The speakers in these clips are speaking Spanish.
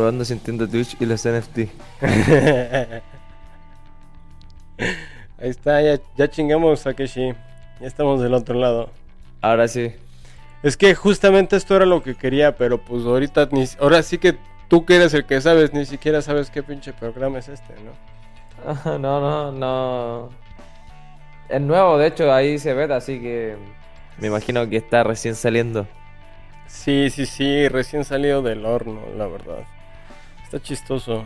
probando sintiendo Twitch y los NFT. Ahí está, ya, ya chingamos Takeshi. Ya estamos del otro lado. Ahora sí. Es que justamente esto era lo que quería, pero pues ahorita ni, ahora sí que tú que eres el que sabes, ni siquiera sabes qué pinche programa es este, ¿no? no, no, no. Es nuevo, de hecho, ahí se ve, así que me imagino que está recién saliendo. Sí, sí, sí, recién salido del horno, la verdad. Está chistoso.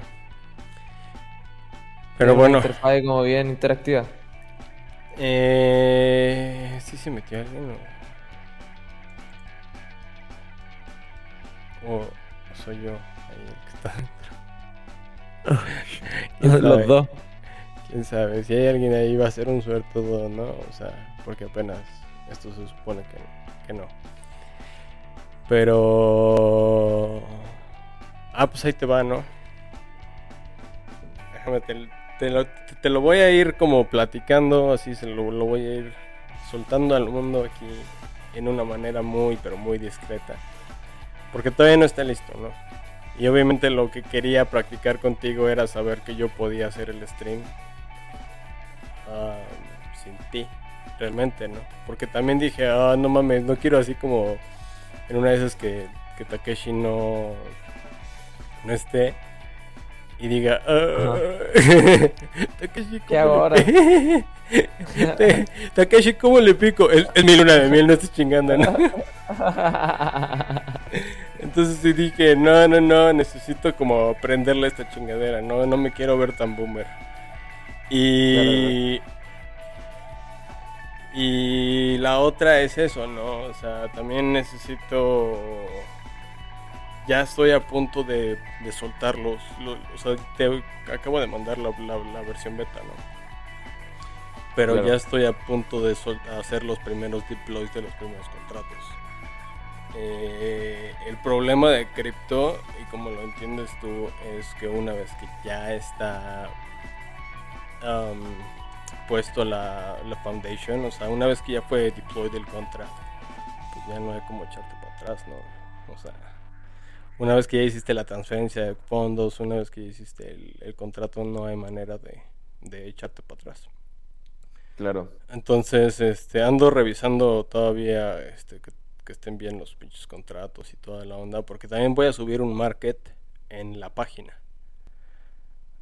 Pero Tiene bueno. Una interfaz como bien interactiva. Eh, sí se metió alguien o... o soy yo ahí el que está dentro. Los dos. Quién sabe, si hay alguien ahí va a ser un suertudo, ¿no? O sea, porque apenas esto se supone que, que no. Pero... Ah, pues ahí te va, ¿no? Déjame, te, lo, te lo voy a ir como platicando, así se lo, lo voy a ir soltando al mundo aquí en una manera muy, pero muy discreta. Porque todavía no está listo, ¿no? Y obviamente lo que quería practicar contigo era saber que yo podía hacer el stream ah, sin ti, realmente, ¿no? Porque también dije, ah, no mames, no quiero así como en una de esas que, que Takeshi no, no esté y diga, ah, Takeshi, ¿cómo ¿Qué hago ahora? Takeshi, ¿cómo le pico? Es, es mi luna de miel, no estoy chingando, ¿no? Entonces sí dije, no, no, no, necesito como aprenderle esta chingadera, no, no me quiero ver tan boomer. Y... Y la otra es eso, ¿no? O sea, también necesito... Ya estoy a punto de, de soltar los, los- O sea, te acabo de mandar la, la- la versión beta, ¿no? Pero Claro. ya estoy a punto de sol- hacer los primeros deploys de los primeros contratos. Eh, el problema de cripto, y como lo entiendes tú, es que una vez que ya está um, puesto la, la foundation, o sea, una vez que ya fue deployed el contra, pues ya no hay como echarte para atrás, ¿no? O sea, una vez que ya hiciste la transferencia de fondos, una vez que ya hiciste el, el contrato, no hay manera de, de echarte para atrás. Claro. Entonces, este, ando revisando todavía este, que, que estén bien los pinches contratos y toda la onda, porque también voy a subir un market en la página.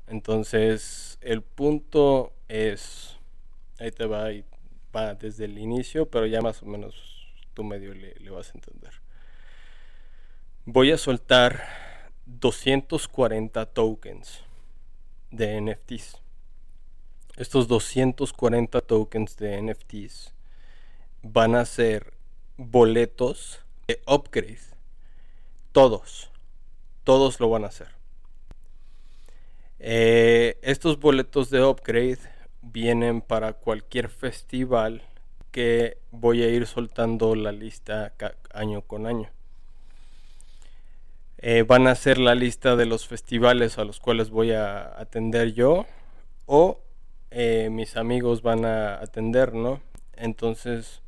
Entonces, el punto es, ahí te va, y va desde el inicio, pero ya más o menos tú medio le, le vas a entender. Voy a soltar 240 tokens de NFTs. Estos 240 tokens de NFTs van a ser boletos de upgrade. Todos. Todos lo van a hacer. Eh, estos boletos de upgrade vienen para cualquier festival que voy a ir soltando la lista año con año. Eh, van a ser la lista de los festivales a los cuales voy a atender yo o eh, mis amigos van a atender, ¿no? Entonces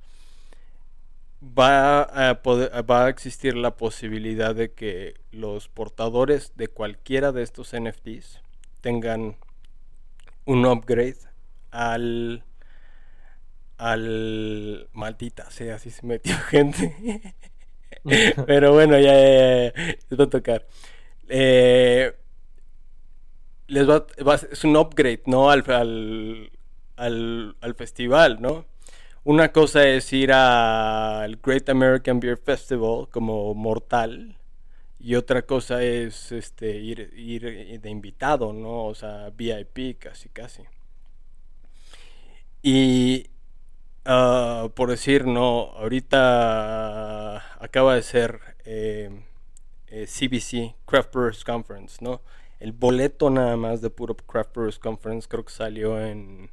va a va a existir la posibilidad de que los portadores de cualquiera de estos NFTs tengan un upgrade al al maldita sea si se metió gente pero bueno ya, ya, ya, les va a tocar Eh, es un upgrade no al, al, al, al festival no una cosa es ir al Great American Beer Festival como mortal y otra cosa es este ir, ir de invitado, ¿no? O sea, VIP casi casi. Y ah, por decir, no, ahorita acaba de ser eh, eh, CBC, Craft Brewers Conference, ¿no? El boleto nada más de puro Craft Brewers Conference creo que salió en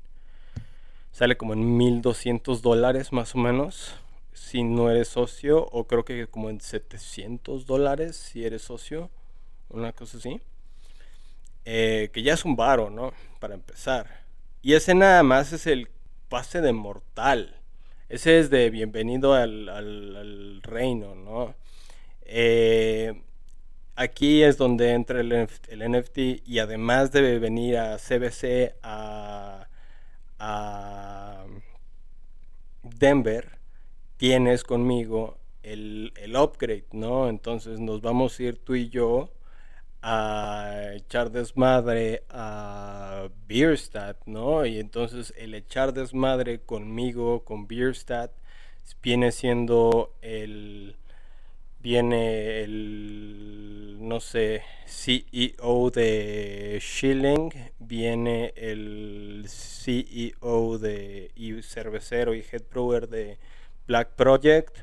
sale como en 1200 dólares más o menos si no eres socio o creo que como en 700 dólares si eres socio una cosa así. Eh, que ya es un varo no para empezar. Y ese nada más es el pase de mortal. Ese es de bienvenido al, al- reino no Eh, aquí es donde entra el, NFT y además debe venir a CBC a, a Denver, tienes conmigo el, el, upgrade, ¿no? Entonces nos vamos a ir tú y yo a echar desmadre a Bierstadt, ¿no? Y entonces el echar desmadre conmigo, con Bierstadt, viene siendo el viene el no sé CEO de Schilling viene el CEO de y cervecero y head brewer de Black Project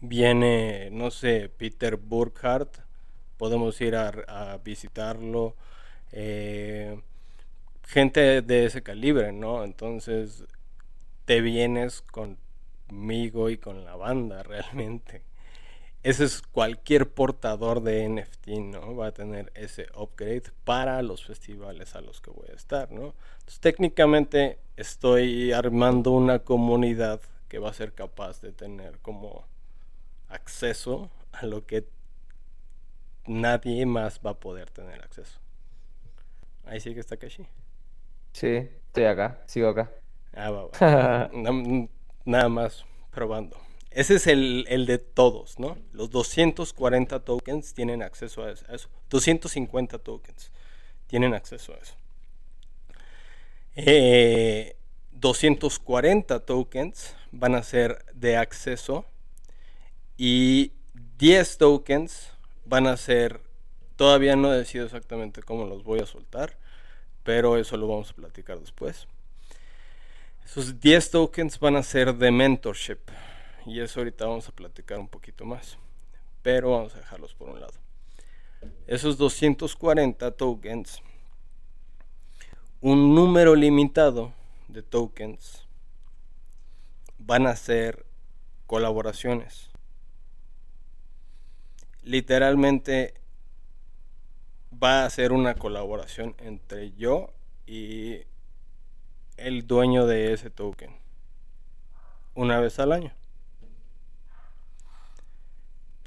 viene no sé Peter Burkhardt podemos ir a, visitarlo eh, gente de ese calibre no entonces te vienes conmigo y con la banda realmente ese es cualquier portador de NFT, ¿no? Va a tener ese upgrade para los festivales a los que voy a estar, ¿no? Entonces, técnicamente estoy armando una comunidad que va a ser capaz de tener como acceso a lo que nadie más va a poder tener acceso. Ahí sigue está Kashi. Sí, estoy acá, sigo acá. Ah, va, va. Nada más probando. Ese es el, de todos, ¿no? Los 240 tokens tienen acceso a eso. 250 tokens tienen acceso a eso. 240 eh, tokens van a ser de acceso y 10 tokens van a ser, todavía no he decidido exactamente cómo los voy a soltar, pero eso lo vamos a platicar después. Esos 10 tokens van a ser de mentorship y eso ahorita vamos a platicar un poquito más. Pero vamos a dejarlos por un lado. Esos 240 tokens, un número limitado de tokens van a ser colaboraciones. Literalmente va a ser una colaboración entre yo y el dueño de ese token. Una vez al año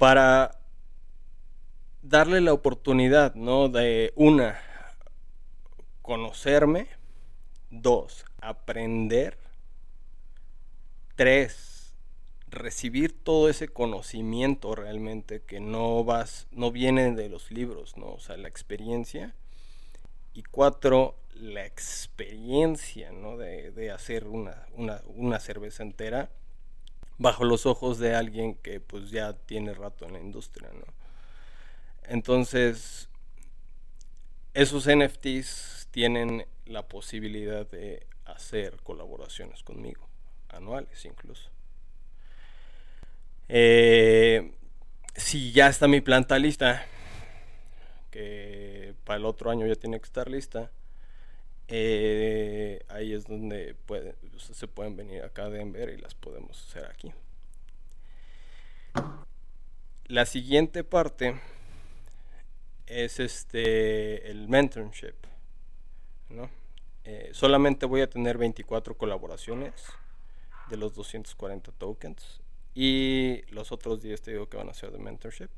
para darle la oportunidad, ¿no? De una, conocerme, dos, aprender, tres, recibir todo ese conocimiento realmente que no vas, no viene de los libros, ¿no? O sea, la experiencia. Y cuatro, la experiencia, ¿no? De, de hacer una, una, una cerveza entera bajo los ojos de alguien que pues ya tiene rato en la industria, ¿no? Entonces, esos NFTs tienen la posibilidad de hacer colaboraciones conmigo, anuales incluso. Eh, si ya está mi planta lista, que para el otro año ya tiene que estar lista, eh, ahí es donde se pueden venir acá a Denver y las podemos hacer aquí. La siguiente parte es este el mentorship. Eh, solamente voy a tener 24 colaboraciones de los 240 tokens y los otros 10 te digo que van a ser de mentorship.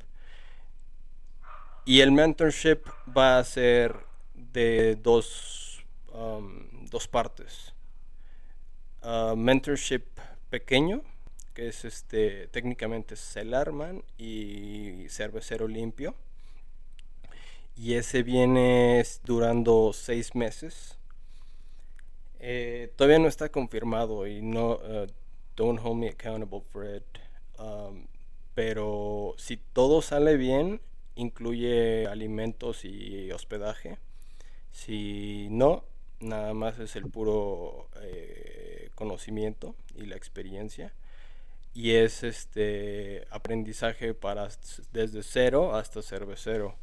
Y el mentorship va a ser de dos Um, dos partes. Uh, mentorship pequeño, que es este técnicamente Celarman y Cervecero Limpio. Y ese viene durando seis meses. Eh, todavía no está confirmado y no, uh, don't hold me accountable for it. Um, pero si todo sale bien, incluye alimentos y hospedaje. Si no, nada más es el puro eh, conocimiento y la experiencia y es este aprendizaje para desde cero hasta cervecero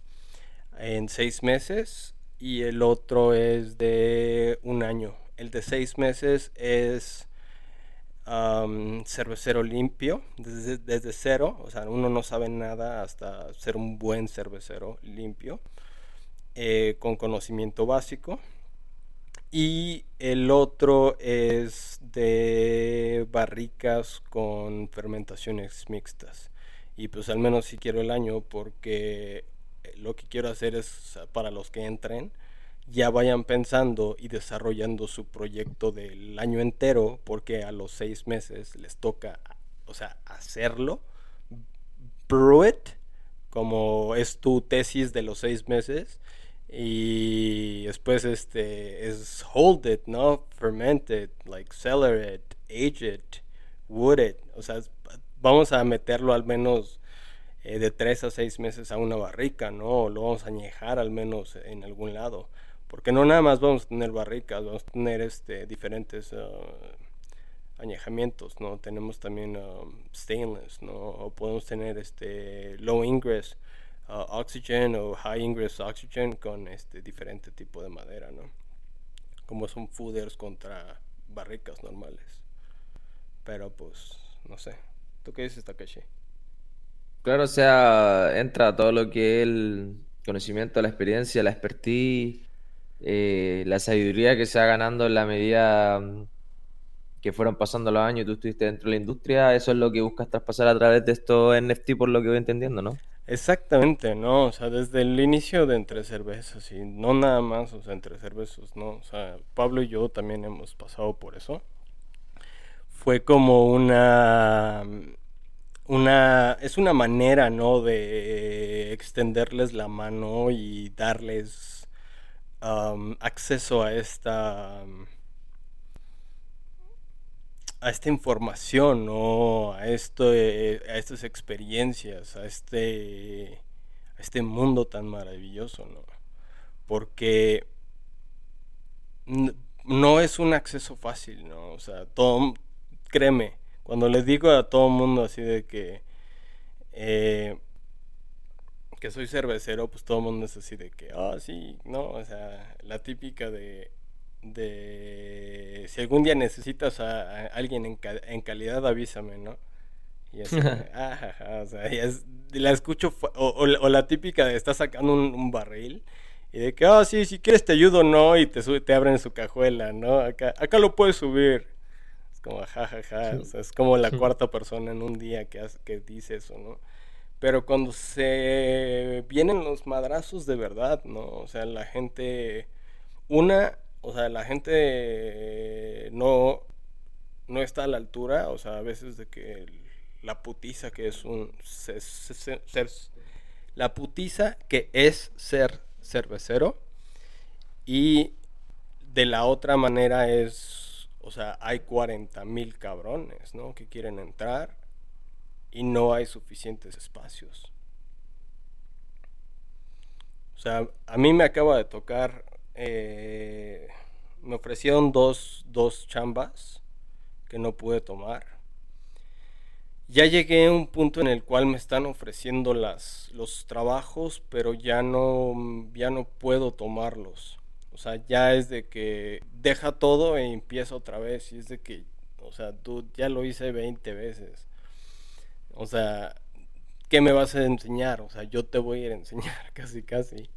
en seis meses y el otro es de un año el de seis meses es cervecero limpio desde, cero o sea uno no sabe nada hasta ser un buen cervecero limpio eh, con conocimiento básico y el otro es de barricas con fermentaciones mixtas. Y pues al menos si quiero el año porque lo que quiero hacer es para los que entren, ya vayan pensando y desarrollando su proyecto del año entero, porque a los seis meses les toca, o sea, hacerlo, brew it, como es tu tesis de los seis meses, y después este es hold it, ¿no? Ferment it, like cellar it, age it, wood it, o sea, vamos a meterlo al menos eh, de tres a seis meses a una barrica, ¿no? lo vamos a añejar al menos en algún lado. Porque no nada más vamos a tener barricas, vamos a tener este, diferentes uh, añejamientos, ¿no? Tenemos también um, stainless, ¿no? O podemos tener este low ingress uh, oxygen o high ingress oxygen con este diferente tipo de madera, ¿no? Como son fooders contra barricas normales. Pero pues, no sé. ¿Tú qué dices, Takashi? Claro, o sea, entra todo lo que el conocimiento, la experiencia, la expertise eh, la sabiduría que se va ganando en la medida mm, que fueron pasando los años y tú estuviste dentro de la industria, eso es lo que buscas traspasar a través de estos NFT por lo que voy entendiendo, ¿no? Exactamente, ¿no? O sea, desde el inicio de Entre Cervezas y no nada más, o sea, Entre Cervezas, ¿no? O sea, Pablo y yo también hemos pasado por eso. Fue como una una es una manera, ¿no? de extenderles la mano y darles acceso a esta a esta información, ¿no? a, esto, a estas experiencias, a este, este mundo tan maravilloso, ¿no? Porque no es un acceso fácil, ¿no? O sea, todo, créeme, cuando les digo a todo el mundo así de que eh, que soy cervecero, pues todo el mundo es así de que, ah, sí, no, o sea, la típica de, de si algún día necesitas a, alguien en, en, calidad, avísame, ¿no? Y así, ah, o sea, la escucho, o, la típica de estás sacando un, barril y de que, ah, sí, si quieres te ayudo, ¿no? Y te, sube, te abren su cajuela, ¿no? Acá, acá lo puedes subir. Es como, jajaja, o sea, es como la cuarta persona en un día que, hace, que dice eso, ¿no? Pero cuando se vienen los madrazos de verdad, ¿no? O sea, la gente, una, o sea, la gente no, no está a la altura, o sea, a veces de que la putiza que es un ser, la putiza que es ser cervecero y de la otra manera es, o sea, hay 40 mil cabrones, ¿no? Que quieren entrar y no hay suficientes espacios. O sea, a mí me acaba de tocar, eh, me ofrecieron dos, dos chambas que no pude tomar. Ya llegué a un punto en el cual me están ofreciendo las, los trabajos, pero ya no, ya no puedo tomarlos. O sea, ya es de que deja todo e empieza otra vez. Y es de que, o sea, tú ya lo hice 20 veces. O sea, ¿qué me vas a enseñar? O sea, yo te voy a ir a enseñar casi, casi.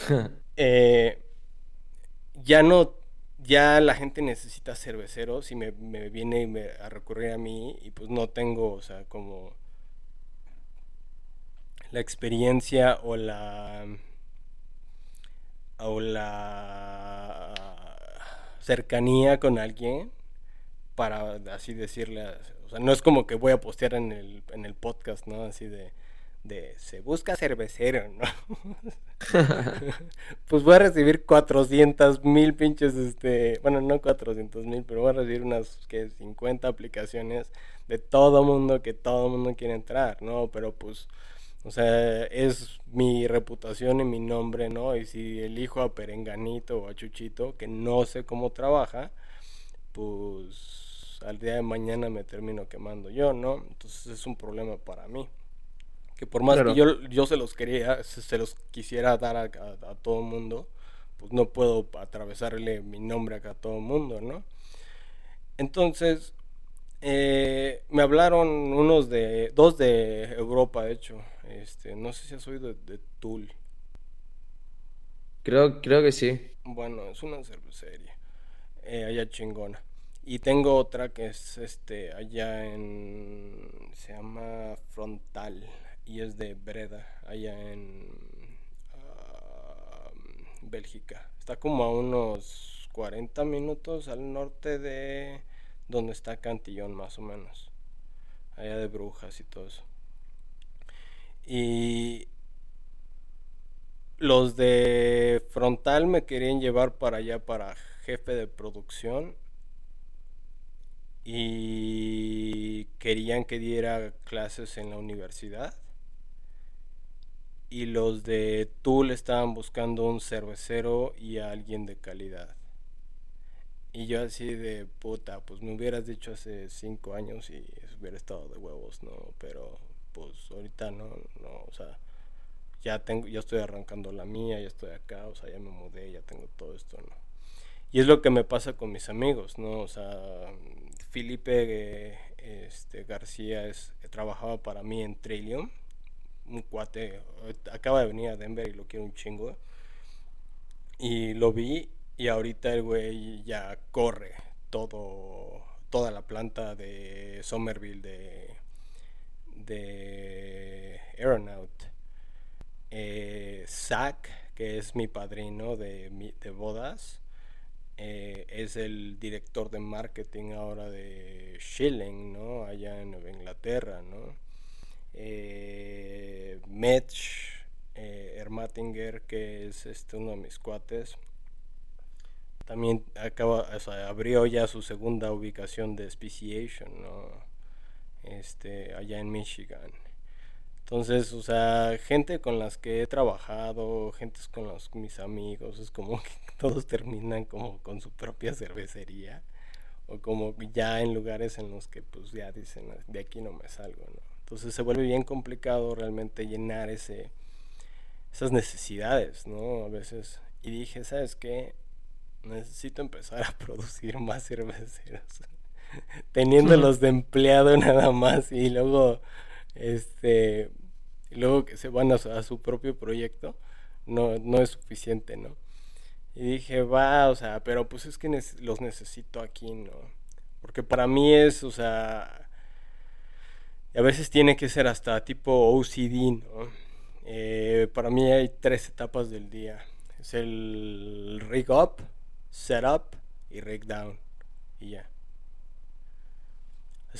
Eh, ya no, ya la gente necesita cerveceros y me, viene a recurrir a mí y pues no tengo, o sea, como la experiencia o la o la cercanía con alguien para así decirle sea, no es como que voy a postear en el, en el podcast, ¿no? Así de, de se busca cervecero, ¿no? pues voy a recibir 400 mil pinches, este, bueno, no 400 mil, pero voy a recibir unas, que 50 aplicaciones de todo mundo que todo mundo quiere entrar, ¿no? Pero pues, o sea, es mi reputación y mi nombre, ¿no? Y si elijo a Perenganito o a Chuchito, que no sé cómo trabaja, pues al día de mañana me termino quemando yo, ¿no? Entonces es un problema para mí. Que por más que yo, yo se los quería, se los quisiera dar a, todo el mundo, pues no puedo atravesarle mi nombre acá a todo el mundo, ¿no? Entonces, eh, me hablaron unos de, dos de Europa, de hecho, este, no sé si has oído de, de Tool. Creo, creo que sí. Bueno, es una cervecería, eh, allá chingona. Y tengo otra que es este allá en se llama Frontal y es de Breda, allá en Bélgica. Está como a unos 40 minutos al norte de donde está Cantillón, más o menos. Allá de Brujas y todo eso. Y los de Frontal me querían llevar para allá para jefe de producción y querían que diera clases en la universidad. Y los de Tool estaban buscando un cervecero y a alguien de calidad. Y yo así de puta, pues me hubieras dicho hace cinco años y hubiera estado de huevos, ¿no? Pero pues ahorita no, no, o sea, ya tengo, ya estoy arrancando la mía, ya estoy acá, o sea, ya me mudé, ya tengo todo esto, ¿no? Y es lo que me pasa con mis amigos, ¿no? O sea, Felipe este, García es, trabajaba para mí en Trillium, un cuate, acaba de venir a Denver y lo quiero un chingo. Y lo vi y ahorita el güey ya corre todo, toda la planta de Somerville de, de Aeronaut. Eh, Zach, que es mi padrino de, de bodas, eh, es el director de marketing ahora de Schilling, ¿no? Allá en Nueva Inglaterra, ¿no? Eh, Metch eh, Ermatinger, que es este, uno de mis cuates, también acaba, abrió ya su segunda ubicación de Speciation. Este, allá en Michigan. Entonces, o sea, gente con las que he trabajado, gente con los mis amigos, es como que todos terminan como con su propia cervecería o como ya en lugares en los que pues ya dicen, de aquí no me salgo, ¿no? Entonces se vuelve bien complicado realmente llenar ese esas necesidades, ¿no? A veces y dije, ¿sabes qué? Necesito empezar a producir más cerveceros. Teniéndolos de empleado nada más y luego este luego que se van a, su propio proyecto no, no es suficiente, ¿no? Y dije, va, o sea, pero pues es que los necesito aquí, ¿no? Porque para mí es, o sea, a veces tiene que ser hasta tipo OCD, ¿no? Eh, para mí hay tres etapas del día. Es el rig up, set up y rig down. Y ya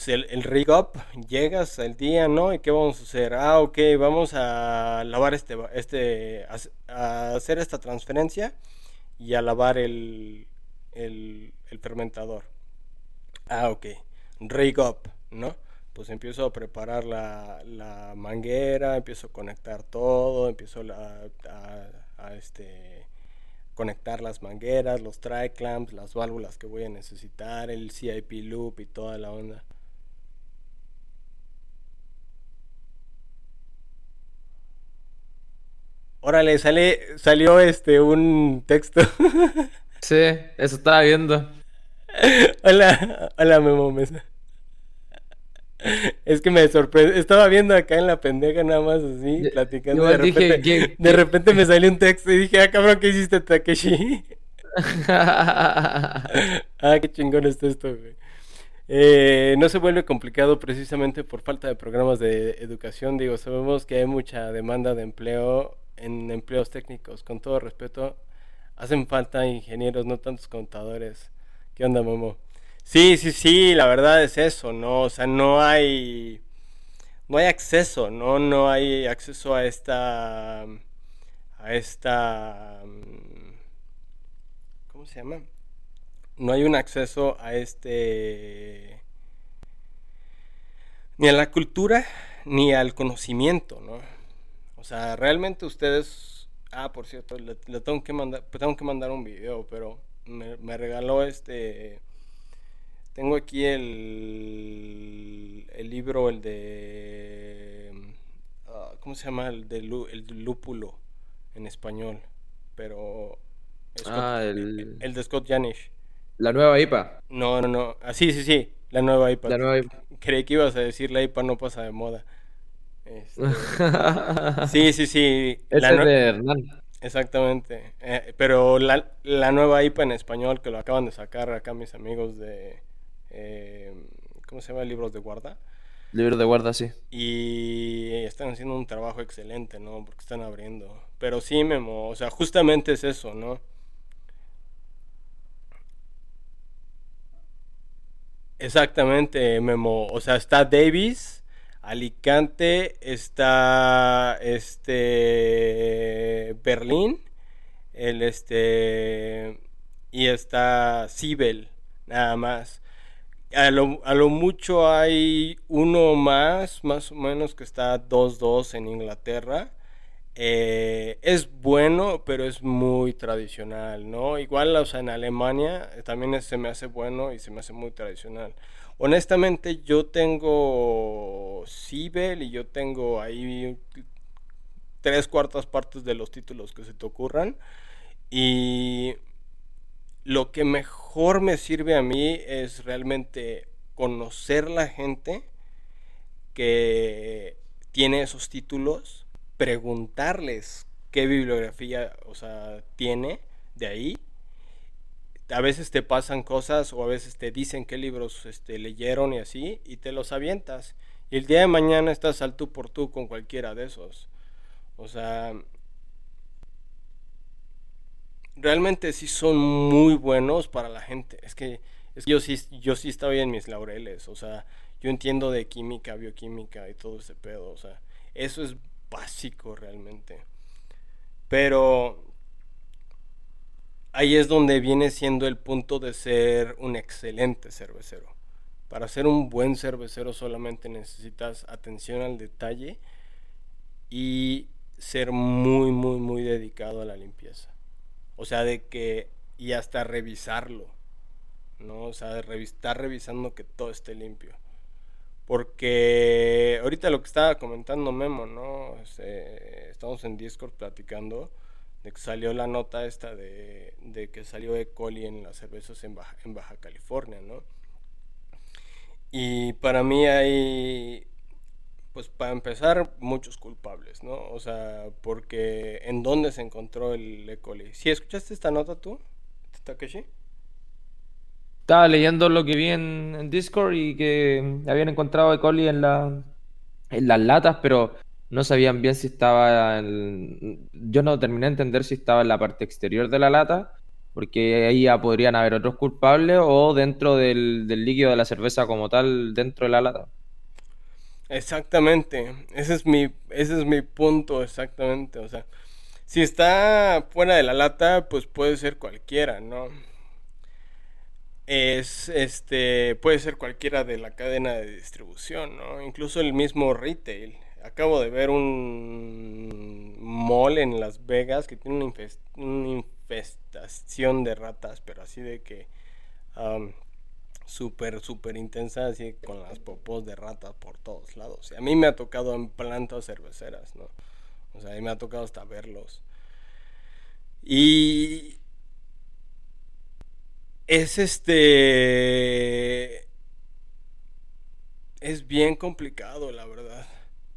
el, rig up, llegas al día, ¿no? ¿Y qué vamos a hacer? Ah, ok, vamos a lavar este, este, a, hacer esta transferencia y a lavar el, el, fermentador. Ah, ok, rig up, ¿no? Pues empiezo a preparar la, la manguera, empiezo a conectar todo, empiezo a, a, este, conectar las mangueras, los tri-clamps, las válvulas que voy a necesitar, el CIP loop y toda la onda. Órale, sale, salió este un texto. sí, eso estaba viendo. Hola, hola Memo Mesa. Es que me sorprende. Estaba viendo acá en la pendeja nada más así, platicando. de, repente, de repente me salió un texto y dije, ah, cabrón, ¿qué hiciste, Takeshi? ah, qué chingón está esto, güey. Eh, no se vuelve complicado precisamente por falta de programas de educación. Digo, sabemos que hay mucha demanda de empleo en empleos técnicos, con todo respeto, hacen falta ingenieros, no tantos contadores. ¿Qué onda, Momo? Sí, sí, sí, la verdad es eso, ¿no? O sea, no hay no hay acceso, ¿no? No hay acceso a esta a esta ¿cómo se llama? No hay un acceso a este ni a la cultura ni al conocimiento, ¿no? O sea, realmente ustedes... Ah, por cierto, le, tengo, que mandar, tengo que mandar un video, pero me, regaló este... Tengo aquí el, el libro, el de... Ah, ¿Cómo se llama? El de, el lúpulo en español. Pero... ah, el... el... de Scott Janish. La nueva IPA. No, no, no. Ah, sí, sí, sí. La nueva IPA. La nueva IPA. Creí que ibas a decir la IPA no pasa de moda. Este, sí, sí, sí. la de Hernán. Exactamente. Eh, pero la, la, nueva IPA en español que lo acaban de sacar acá mis amigos de... Eh, ¿Cómo se llama? Libros de guarda. Libros de guarda, sí. Y están haciendo un trabajo excelente, ¿no? Porque están abriendo. pero sí, Memo, o sea, justamente es eso, ¿no? Exactamente, Memo. O sea, está Davis, Alicante, está este Berlín, el este y está Sibel, nada más. A lo, a lo, mucho hay uno más, más o menos, que está 2-2 en Inglaterra. Eh, es bueno, pero es muy tradicional, ¿no? Igual, o sea, en Alemania eh, también se me hace bueno y se me hace muy tradicional. Honestamente, yo tengo Sibel y yo tengo ahí tres cuartas partes de los títulos que se te ocurran. Y lo que mejor me sirve a mí es realmente conocer la gente que tiene esos títulos preguntarles qué bibliografía, o sea, tiene de ahí. A veces te pasan cosas o a veces te dicen qué libros este, leyeron y así, y te los avientas. Y el día de mañana estás al tú por tú con cualquiera de esos. O sea, realmente sí son muy buenos para la gente. Es que, yo sí, yo sí estoy en mis laureles. O sea, yo entiendo de química, bioquímica y todo ese pedo. O sea, eso es básico realmente. Pero ahí es donde viene siendo el punto de ser un excelente cervecero. Para ser un buen cervecero solamente necesitas atención al detalle y ser muy, muy, muy dedicado a la limpieza. O sea, de que, y hasta revisarlo, ¿no? O sea, de estar revisando que todo esté limpio. Porque ahorita lo que estaba comentando Memo, ¿no? Este, estamos en Discord platicando de que salió la nota esta de, que salió E. coli en las cervezas en Baja, en Baja California, ¿no? Y para mí hay, pues para empezar, muchos culpables, ¿no? O sea, porque ¿en dónde se encontró el E. coli? ¿Sí escuchaste esta nota tú, Takeshi? Estaba leyendo lo que vi en, Discord y que habían encontrado E. coli en, en las latas, pero no sabían bien si estaba. En, yo no terminé de entender si estaba en la parte exterior de la lata, porque ahí ya podrían haber otros culpables, o dentro del, del líquido de la cerveza como tal, dentro de la lata. Exactamente, ese es mi, ese es mi punto exactamente, o sea, si está fuera de la lata, pues puede ser cualquiera, ¿no? es este puede ser cualquiera de la cadena de distribución, ¿no? Incluso el mismo retail. Acabo de ver un mall en Las Vegas que tiene una, infestación de ratas, pero así de que súper, súper intensa, así con las popos de ratas por todos lados. Y a mí me ha tocado en plantas cerveceras, ¿no? O sea, a mí me ha tocado hasta verlos. Y es este. Es bien complicado, la verdad.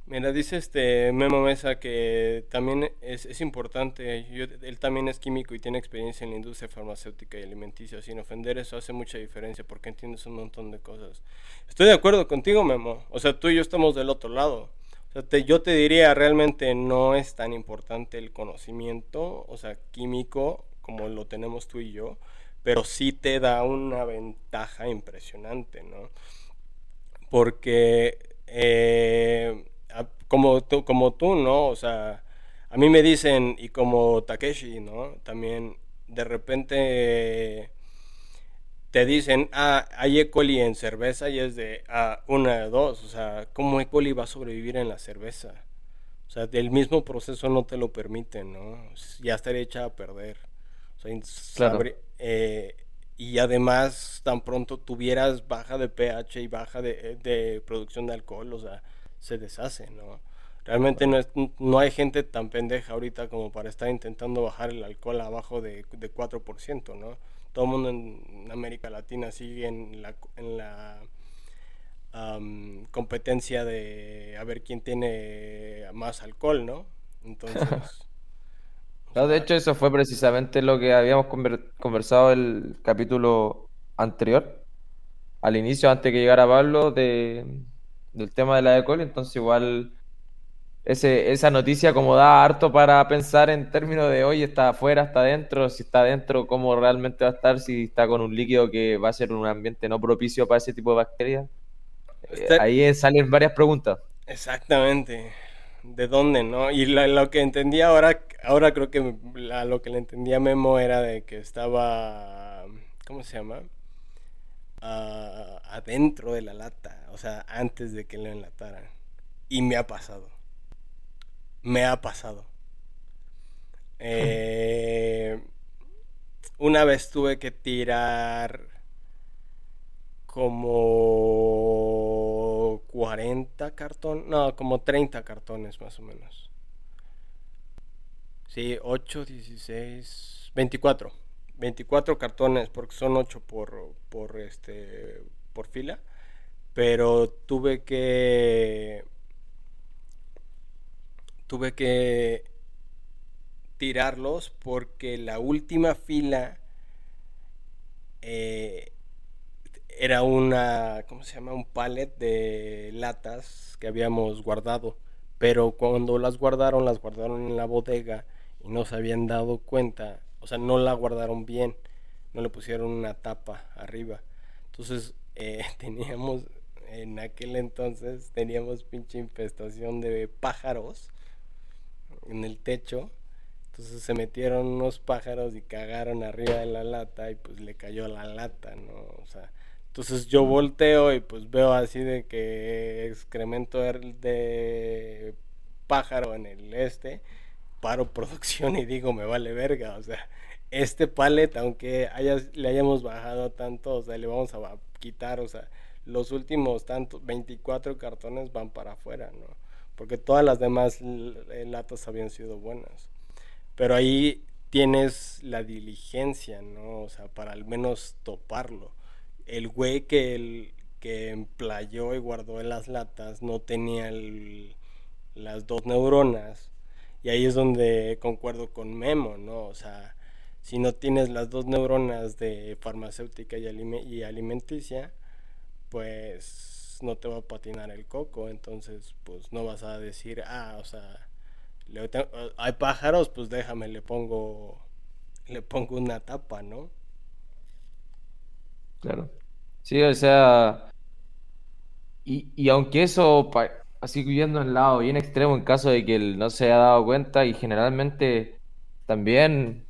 Mira, dice este Memo Mesa que también es, importante. él también es químico y tiene experiencia en la industria farmacéutica y alimenticia. Sin ofender, eso hace mucha diferencia porque entiendes un montón de cosas. Estoy de acuerdo contigo, Memo. O sea, tú y yo estamos del otro lado. O sea, yo te diría, realmente no es tan importante el conocimiento, o sea, químico, como lo tenemos tú y yo pero sí te da una ventaja impresionante, ¿no? Porque eh, como, tú, como tú, ¿no? O sea, a mí me dicen, y como Takeshi, ¿no? También de repente te dicen, ah, hay E. coli en cerveza y es de, ah, una de dos, o sea, ¿cómo E. coli va a sobrevivir en la cerveza? O sea, el mismo proceso no te lo permite, ¿no? Ya estaría hecha a perder. O sea, eh, y además tan pronto tuvieras baja de pH y baja de, producción de alcohol, o sea, se deshace, ¿no? Realmente no, no hay gente tan pendeja ahorita como para estar intentando bajar el alcohol abajo de, de 4%, ¿no? Todo el mundo en América Latina sigue en la, en la competencia de a ver quién tiene más alcohol, ¿no? Entonces... de hecho, eso fue precisamente lo que habíamos conversado el capítulo anterior, al inicio, antes que llegara Pablo, de, del tema de la E. coli. Entonces, igual ese, esa noticia como da harto para pensar en términos de hoy está afuera, está adentro, si está adentro, cómo realmente va a estar, si está con un líquido que va a ser un ambiente no propicio para ese tipo de bacterias. Eh, ahí salen varias preguntas. Exactamente. ¿De dónde, no? Y lo que entendí ahora, ahora creo que lo que le entendía Memo era de que estaba, ¿cómo se llama? Ah, adentro de la lata, o sea, antes de que lo enlataran. Y me ha pasado me ha pasado. Eh, una vez tuve que tirar como 40 cartones, no, como 30 cartones más o menos. Sí, 8, 16, 24. 24 cartones porque son 8 por, por, este, por fila. Pero tuve que tuve que tirarlos porque la última fila eh, era una, ¿cómo se llama? Un pallet de latas que habíamos guardado. Pero cuando las guardaron, las guardaron en la bodega y no se habían dado cuenta. O sea, no la guardaron bien. No le pusieron una tapa arriba. Entonces, eh, teníamos, en aquel entonces, teníamos pinche infestación de pájaros en el techo. Entonces se metieron unos pájaros y cagaron arriba de la lata y pues le cayó la lata, ¿no? O sea, entonces yo volteo y pues veo así de que excremento de pájaro en el este, paro producción y digo, me vale verga, o sea, este palet, aunque le hayamos bajado tanto, o sea, le vamos a quitar, o sea, los últimos tantos, 24 cartones van para afuera, ¿no? porque todas las demás latas habían sido buenas. Pero ahí tienes la diligencia, ¿no? O sea, para al menos toparlo. El güey que, el, que emplayó y guardó en las latas no tenía las dos neuronas. Y ahí es donde concuerdo con Memo, ¿no? O sea, si no tienes las dos neuronas de farmacéutica y, y alimenticia, pues no te va a patinar el coco, entonces pues no vas a decir, ah, o sea, hay pájaros, pues déjame, le pongo, le pongo una tapa, ¿no? Claro. Sí, o sea, y, y aunque eso, así viendo el lado bien extremo en caso de que él no se haya dado cuenta y generalmente también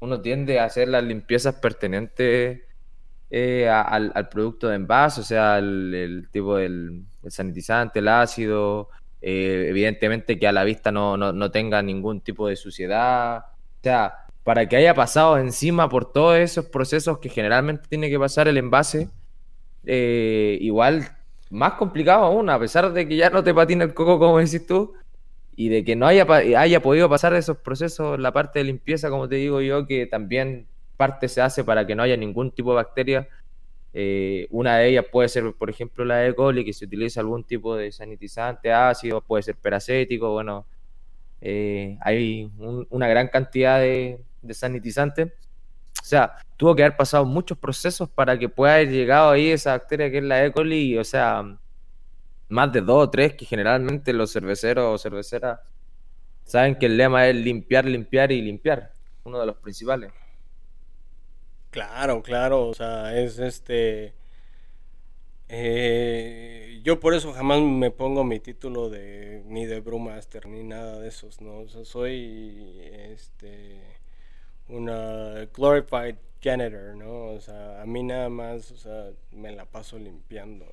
uno tiende a hacer las limpiezas pertinentes eh, al, producto de envase, o sea, el, tipo del sanitizante, el ácido, eh, evidentemente que a la vista no, tenga ningún tipo de suciedad, o sea, para que haya pasado encima por todos esos procesos que generalmente tiene que pasar el envase, eh, igual más complicado aún, a pesar de que ya no te patina el coco como decís tú, y de que no haya, haya podido pasar esos procesos, la parte de limpieza, como te digo yo, que también parte se hace para que no haya ningún tipo de bacteria. Eh, una de ellas puede ser, por ejemplo, la E. coli, que se utiliza algún tipo de sanitizante ácido, puede ser peracético, bueno, eh, hay una gran cantidad de, sanitizantes. O sea, tuvo que haber pasado muchos procesos para que pueda haber llegado ahí esa bacteria que es la E. coli, o sea, más de dos o tres que generalmente los cerveceros o cerveceras saben que el lema es limpiar, limpiar y limpiar, uno de los principales. Claro, claro, o sea, es este... Eh, yo por eso jamás me pongo mi título de ni de Brewmaster ni nada de esos, ¿no? O sea, soy este una glorified janitor, ¿no? O sea, a mí nada más, o sea, me la paso limpiando.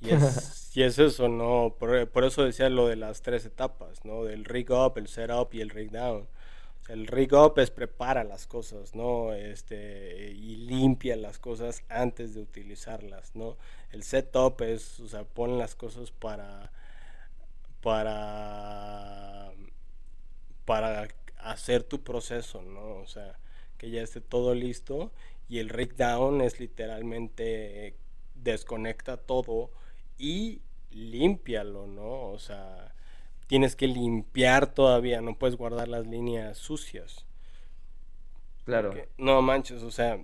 Y es, y es eso, ¿no? Por, por, eso decía lo de las tres etapas, ¿no? Del rig up, el setup y el rig down el rig up es prepara las cosas, ¿no? Este, y limpia las cosas antes de utilizarlas, ¿no? El setup es, o sea, pon las cosas para, para, para hacer tu proceso, ¿no? O sea, que ya esté todo listo. Y el rig down es literalmente desconecta todo y límpialo, ¿no? O sea, tienes que limpiar todavía, no puedes guardar las líneas sucias. Claro. no manches, o sea,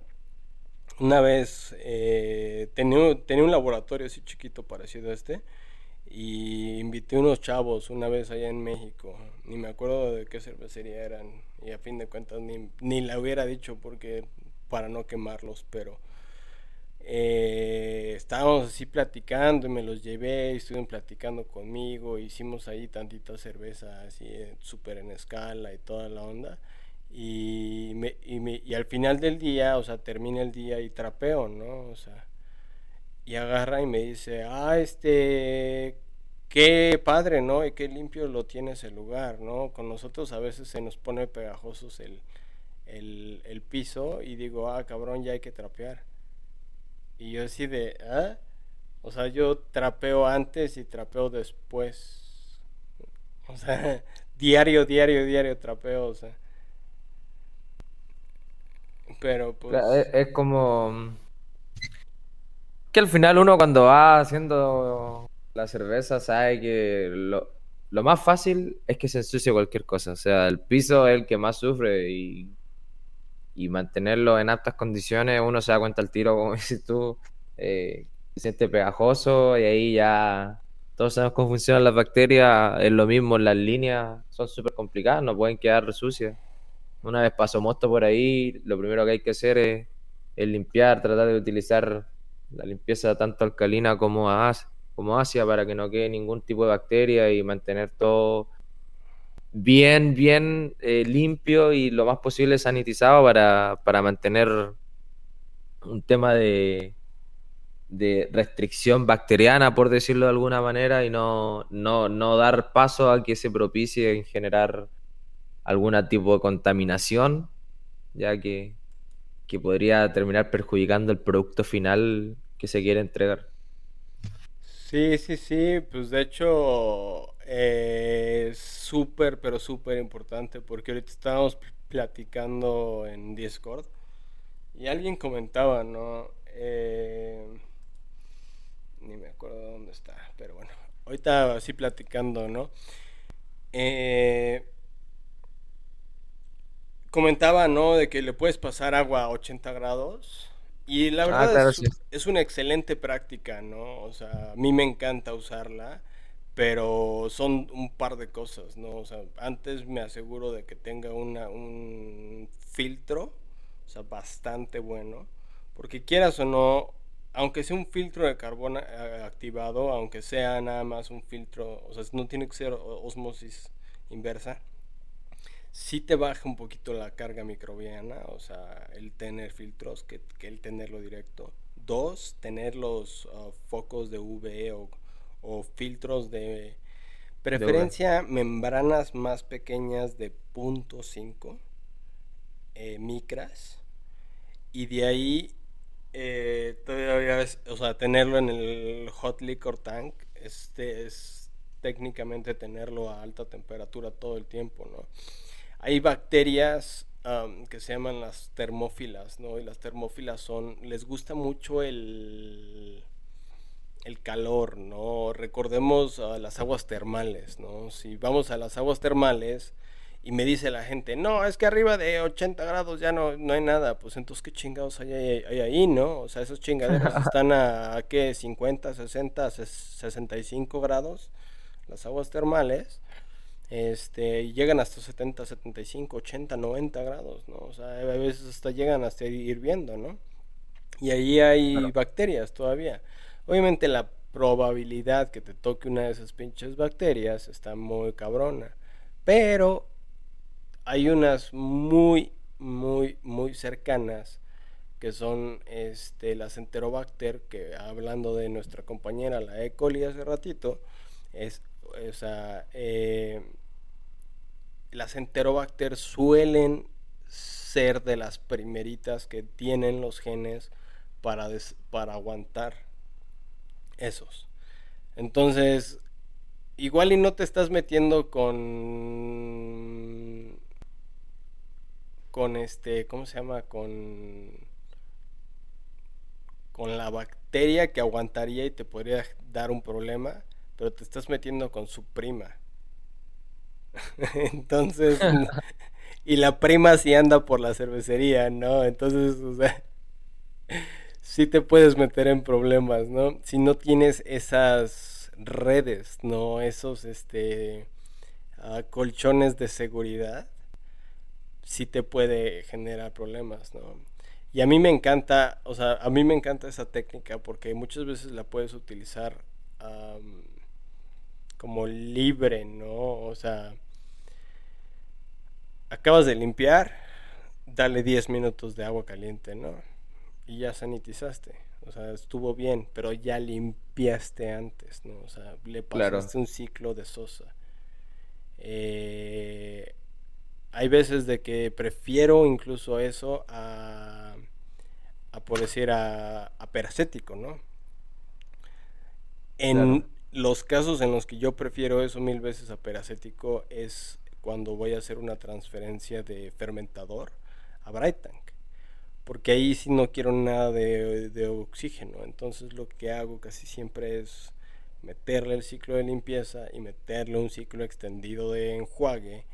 una vez eh, tenía, tenía, un laboratorio así chiquito parecido a este y invité unos chavos una vez allá en México. Ni me acuerdo de qué cervecería eran y a fin de cuentas ni, ni la hubiera dicho porque para no quemarlos, pero eh, estábamos así platicando y me los llevé, y estuvieron platicando conmigo, hicimos ahí tantita cerveza así eh, súper en escala y toda la onda. Y, me, y, me, y, al final del día, o sea, termina el día y trapeo, ¿no? O sea, y agarra y me dice, ah, este, qué padre, ¿no? Y qué limpio lo tiene ese lugar, ¿no? Con nosotros a veces se nos pone pegajosos el, el, el piso y digo, ah, cabrón, ya hay que trapear. Y yo así de, ¿ah? O sea, yo trapeo antes y trapeo después. O sea, diario, diario, diario trapeo, o sea. Pero pues... Es, como... Que al final uno cuando va haciendo la cerveza sabe que lo, lo más fácil es que se ensucie cualquier cosa. O sea, el piso es el que más sufre y y mantenerlo en aptas condiciones, uno se da cuenta al tiro, como dices tú, eh, se siente pegajoso y ahí ya todos sabemos cómo funcionan las bacterias, es lo mismo, las líneas son súper complicadas, no pueden quedar sucias. Una vez pasó mosto por ahí, lo primero que hay que hacer es, limpiar, tratar de utilizar la limpieza tanto alcalina como, como ácida para que no quede ningún tipo de bacteria y mantener todo bien, bien eh, limpio y lo más posible sanitizado para, para mantener un tema de, de restricción bacteriana, por decirlo de alguna manera, y no, no, no dar paso a que se propicie en generar algún tipo de contaminación, ya que, que podría terminar perjudicando el producto final que se quiere entregar. Sí, sí, sí, pues de hecho eh, súper, pero súper importante porque ahorita estábamos platicando en Discord y alguien comentaba, ¿no? Eh, ni me acuerdo dónde está, pero bueno, ahorita así platicando, ¿no? Eh, comentaba, ¿no? De que le puedes pasar agua a 80 grados. Y la ah, verdad es, es, una excelente práctica, ¿no? O sea, a mí me encanta usarla pero son un par de cosas, ¿no? O sea, antes me aseguro de que tenga una, un filtro, o sea, bastante bueno, porque quieras o no, aunque sea un filtro de carbón eh, activado, aunque sea nada más un filtro, o sea, no tiene que ser osmosis inversa, sí te baja un poquito la carga microbiana, o sea, el tener filtros que, el tenerlo directo. Dos, tener los uh, focos de UV o filtros de preferencia membranas más pequeñas de .5 eh, micras y de ahí eh, todavía o sea tenerlo en el hot liquor tank este es técnicamente tenerlo a alta temperatura todo el tiempo no hay bacterias que se llaman las termófilas no y las termófilas son les gusta mucho el el calor, ¿no? Recordemos a las aguas termales, ¿no? Si vamos a las aguas termales y me dice la gente, no, es que arriba de 80 grados ya no, no hay nada, pues entonces qué chingados hay, ahí, ¿no? O sea, esos chingaderos están a, ¿qué? 50, 60, 65 grados, las aguas termales, este, llegan hasta 70, 75, 80, 90 grados, ¿no? O sea, a veces hasta llegan hasta hirviendo, ¿no? Y ahí hay bacterias todavía. Obviamente la probabilidad que te toque una de esas pinches bacterias está muy cabrona. Pero hay unas muy, muy, muy cercanas que son este, las enterobacter, que hablando de nuestra compañera la E. coli hace ratito, es, o sea, eh, las enterobacter suelen ser de las primeritas que tienen los genes para, para aguantar esos. Entonces, igual y no te estás metiendo con con este, ¿cómo se llama? Con con la bacteria que aguantaría y te podría dar un problema, pero te estás metiendo con su prima. Entonces, y la prima sí anda por la cervecería, ¿no? Entonces, o sea, sí te puedes meter en problemas, ¿no? Si no tienes esas redes, ¿no? Esos, este, ah, colchones de seguridad, sí te puede generar problemas, ¿no? Y a mí me encanta, o sea, a mí me encanta esa técnica porque muchas veces la puedes utilizar como libre, ¿no? O sea, acabas de limpiar, dale 10 minutos de agua caliente, ¿no? Y ya sanitizaste. O sea, estuvo bien, pero ya limpiaste antes, ¿no? O sea, le pasaste un ciclo de sosa. Eh, hay veces de que prefiero incluso eso a, a por decir, a, a peracético, ¿no? En los casos en los que yo prefiero eso mil veces a peracético es cuando voy a hacer una transferencia de fermentador a Bright Tank. Porque ahí sí no quiero nada de, de oxígeno. Entonces lo que hago casi siempre es meterle el ciclo de limpieza y meterle un ciclo extendido de enjuague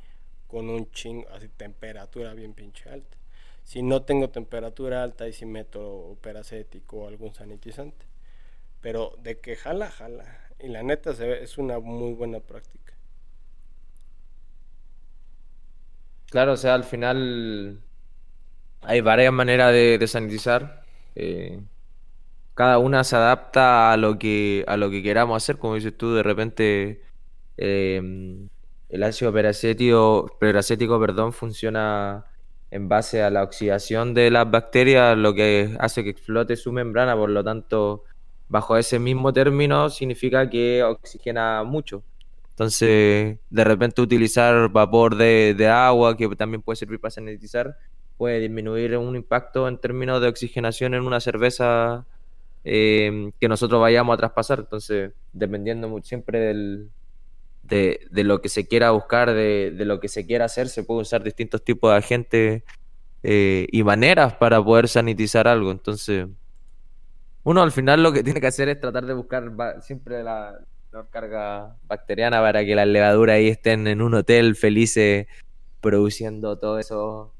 con un ching, así temperatura bien pinche alta. Si no tengo temperatura alta, ahí sí meto peracético o algún sanitizante. Pero de que jala, jala. Y la neta se ve, es una muy buena práctica. Claro, o sea, al final hay varias maneras de, sanitizar. Eh, cada una se adapta a lo que a lo que queramos hacer, como dices tú, de repente em, el ácido peracético, peracético perdón, funciona en base a la oxidación de las bacterias, lo que hace que explote su membrana, por lo tanto, bajo ese mismo término significa que oxigena mucho. Entonces, de repente utilizar vapor de, de agua, que también puede servir para sanitizar, puede disminuir un impacto en términos de oxigenación en una cerveza eh, que nosotros vayamos a traspasar. Entonces, dependiendo siempre del, de, lo que se quiera buscar, de, lo que se quiera hacer, se puede usar distintos tipos de agentes eh, y maneras para poder sanitizar algo. Entonces, uno al final lo que tiene que hacer es tratar de buscar siempre la, la carga bacteriana para que las levaduras ahí estén en un hotel felices produciendo todo eso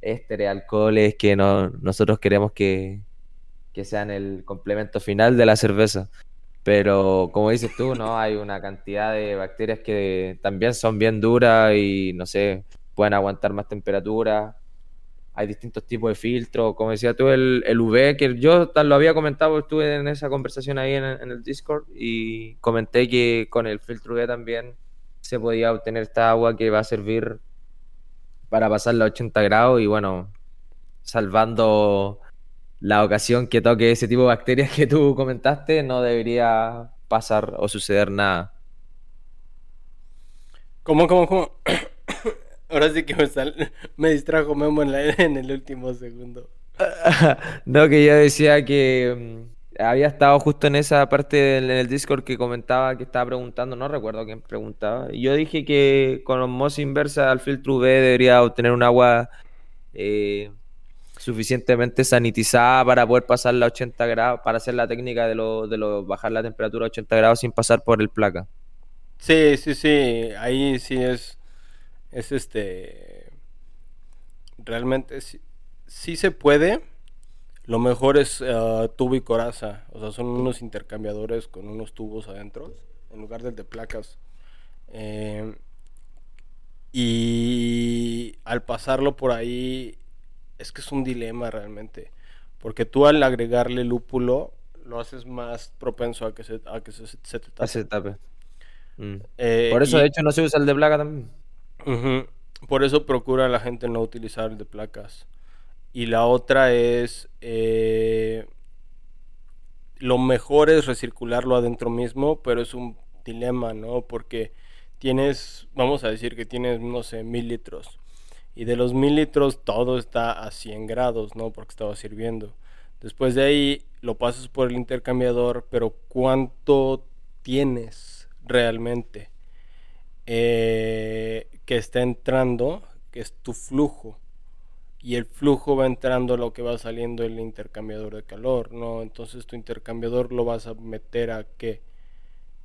ésteres, alcoholes que no, nosotros queremos que, sean el complemento final de la cerveza. Pero como dices tú, ¿no? Hay una cantidad de bacterias que también son bien duras y no sé, pueden aguantar más temperatura. Hay distintos tipos de filtros, como decía tú, el, el UV, que yo lo había comentado, estuve en esa conversación ahí en, el Discord y comenté que con el filtro UV también se podía obtener esta agua que va a servir para pasar los 80 grados y bueno, salvando la ocasión que toque ese tipo de bacterias que tú comentaste, no debería pasar o suceder nada. ¿Cómo, cómo, cómo? Ahora sí que me, me distrajo Memo en, en el último segundo. no, que yo decía que mm, había estado justo en esa parte en el Discord que comentaba que estaba preguntando, no recuerdo quién preguntaba. Y yo dije que con osmosis inversa al filtro UV debería obtener un agua eh, suficientemente sanitizada para poder pasar la 80 grados, para hacer la técnica de, lo, de lo, bajar la temperatura a 80 grados sin pasar por el placa. Sí, sí, sí, ahí sí es, es este, realmente sí, sí se puede lo mejor es uh, tubo y coraza. O sea, son unos intercambiadores con unos tubos adentro, en lugar del de placas. Eh, y al pasarlo por ahí, es que es un dilema realmente. Porque tú al agregarle lúpulo, lo haces más propenso a que se, a que se, te tape. Mm. Eh, por eso, de hecho, no se usa el de placa también. Por eso procura la gente no utilizar de placas. Y la otra es, eh, lo mejor es recircularlo adentro mismo, pero es un dilema, ¿no? Porque tienes, vamos a decir que tienes, no sé, mil litros. Y de los mil litros todo está a 100 grados, ¿no? Porque estaba sirviendo. Después de ahí lo pasas por el intercambiador, pero ¿cuánto tienes realmente eh, que está entrando, que es tu flujo? y el flujo va entrando a lo que va saliendo el intercambiador de calor, ¿no? Entonces tu intercambiador lo vas a meter a qué?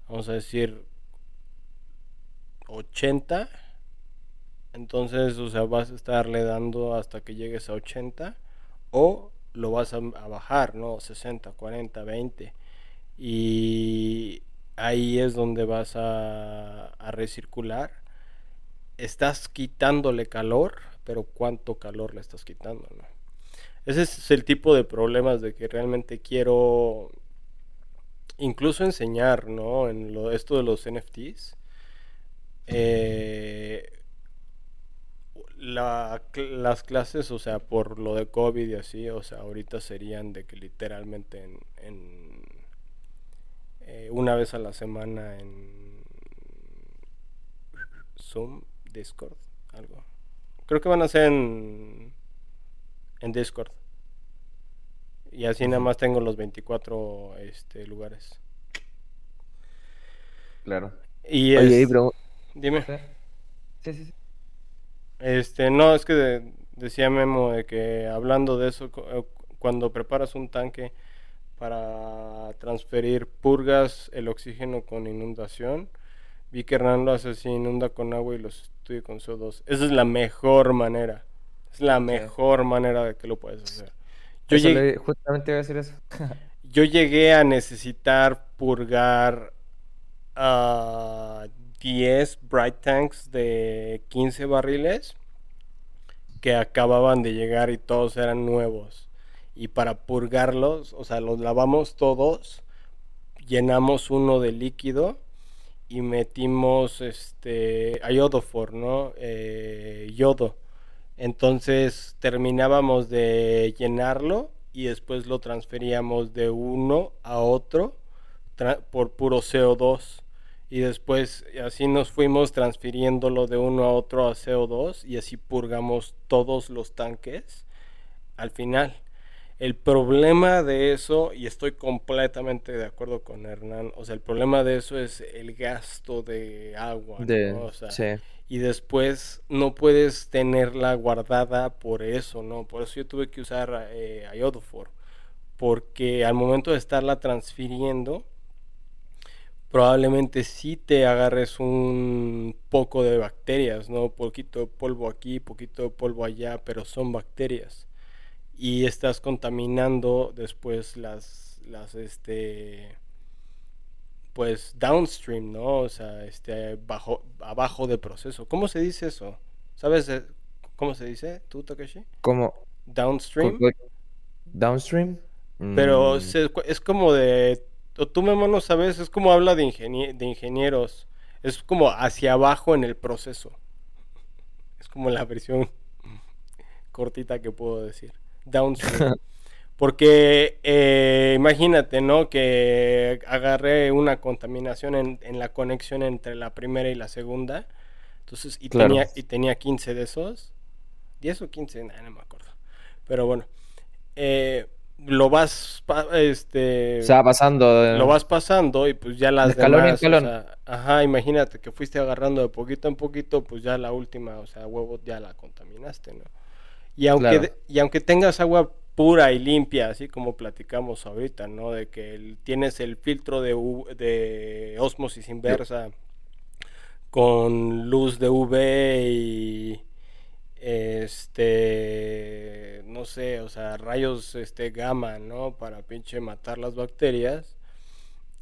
Vamos a decir 80. Entonces, o sea, vas a estarle dando hasta que llegues a 80 o lo vas a, bajar, ¿no? 60, 40, 20. Y ahí es donde vas a, a recircular. Estás quitándole calor, pero ¿cuánto calor le estás quitando? ¿no? Ese es el tipo de problemas de que realmente quiero incluso enseñar, ¿no? En esto de los NFTs. Eh, la, las clases, o sea, por lo de COVID y así, o sea, ahorita serían de que literalmente en, en eh, una vez a la semana en Zoom, Discord, algo. Creo que van a ser en, en Discord. Y así nada más tengo los 24 este, lugares. Claro. Y Oye, es- bro. Dime. Sí, sí, sí. Este, no, es que de- decía Memo de que hablando de eso, eh, cuando preparas un tanque para transferir purgas el oxígeno con inundación, vi que Hernán lo hace así, inunda con agua y lo sustituye con CO2. Esa es la mejor manera. Es la mejor manera de que lo puedes hacer. Yo Eso llegué, le- justamente iba a decir eso. yo llegué a necesitar purgar a 10 Bright Tanks de 15 barriles que acababan de llegar y todos eran nuevos. Y para purgarlos, o sea, los lavamos todos, llenamos uno de líquido y metimos este iodofor, ¿no? Eh, yodo. Entonces terminábamos de llenarlo y después lo transferíamos de uno a otro por puro CO2. Y después así nos fuimos transfiriéndolo de uno a otro a CO2 y así purgamos todos los tanques al final. El problema de eso, y estoy completamente de acuerdo con Hernán, o sea, el problema de eso es el gasto de agua, ¿no? De, O sea, sí. y después no puedes tenerla guardada por eso, ¿no? Por eso yo tuve que usar eh, iodofor, porque al momento de estarla transfiriendo, probablemente sí te agarres un poco de bacterias, ¿no? Poquito de polvo aquí, poquito de polvo allá, pero son bacterias. Y estás contaminando después las, las, este, pues downstream, ¿no? O sea, este, bajo, abajo de proceso. ¿Cómo se dice eso? ¿Sabes eh, cómo se dice tú, Takeshi? Como Downstream. downstream. Pero Mm, se- es como de, o tú Memo no sabes, es como habla de, ingenie- de ingenieros. Es como hacia abajo en el proceso. Es como la versión cortita que puedo decir. Downstream. Porque eh, imagínate, ¿no? Que agarré una contaminación en, en la conexión entre la primera y la segunda. Entonces, y Claro. tenía, y tenía 15 de esos. ¿10 o 15? Nah, no me acuerdo. Pero bueno. eh, lo vas, pa- este, se va pasando. de- lo vas pasando y pues ya las De escalón en demás, o sea, ajá, imagínate que fuiste agarrando de poquito en poquito, pues ya la última, o sea, huevo, ya la contaminaste, ¿no? Y aunque, Claro. y aunque tengas agua pura y limpia, así como platicamos ahorita, ¿no? De que el- tienes el filtro de, U- de osmosis inversa con luz de UV y este no sé, o sea, rayos este gamma, ¿no? Para pinche matar las bacterias.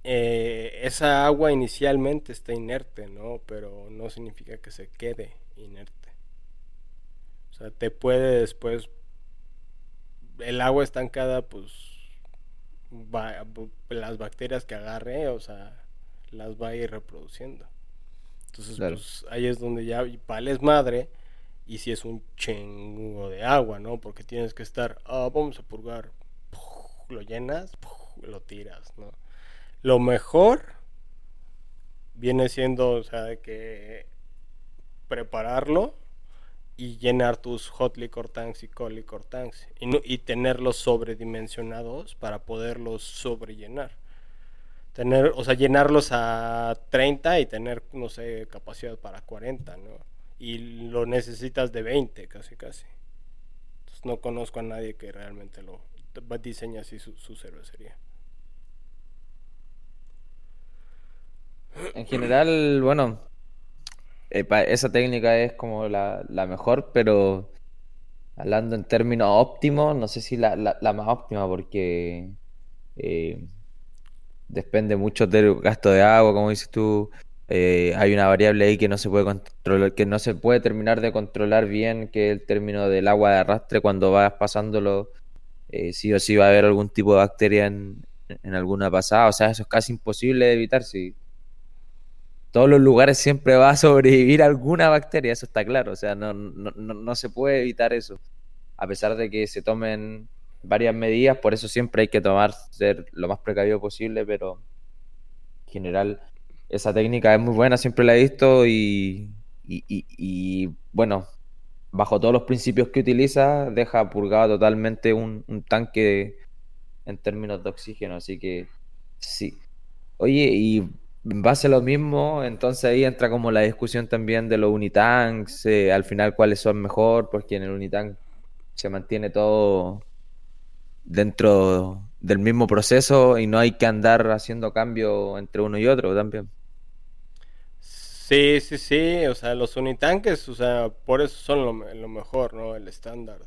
Eh, esa agua inicialmente está inerte, ¿no? Pero no significa que se quede inerte. O sea, te puede después el agua estancada, pues va- las bacterias que agarre, o sea, las va a ir reproduciendo. Entonces, Claro. pues ahí es donde ya vales madre y si es un chingo de agua, ¿no? Porque tienes que estar, ah, vamos a purgar, puf, lo llenas, puf, lo tiras, ¿no? Lo mejor viene siendo, o sea, de que prepararlo y llenar tus hot liquor tanks y cold liquor tanks y, no- y tenerlos sobredimensionados para poderlos sobrellenar. Tener, o sea, llenarlos a 30 y tener, no sé, capacidad para 40, ¿no? Y lo necesitas de 20, casi, casi. Entonces, no conozco a nadie que realmente lo diseñe así su, su cervecería. En general, bueno, esa técnica es como la, la mejor, pero hablando en términos óptimos, no sé si la, la- la más óptima, porque eh, depende mucho del gasto de agua, como dices tú. Eh, hay una variable ahí que no se puede controlar, que no se puede terminar de controlar bien, que es el término del agua de arrastre cuando vas pasándolo. Eh, sí o sí va a haber algún tipo de bacteria en, en alguna pasada. O sea, eso es casi imposible de evitar. Si todos los lugares siempre va a sobrevivir alguna bacteria, eso está claro. O sea, no, no, no se puede evitar eso. A pesar de que se tomen varias medidas, por eso siempre hay que tomar, ser lo más precavido posible, pero en general esa técnica es muy buena, siempre la he visto y, y, bueno, bajo todos los principios que utiliza, deja purgado totalmente un, un tanque en términos de oxígeno, así que sí. Oye, y base a lo mismo, entonces ahí entra como la discusión también de los unitanks, eh, al final cuáles son mejor, porque en el unitank se mantiene todo dentro del mismo proceso y no hay que andar haciendo cambio entre uno y otro también. Sí, sí, sí, o sea, los unitanques, o sea, por eso son lo, mejor, ¿no? El estándar,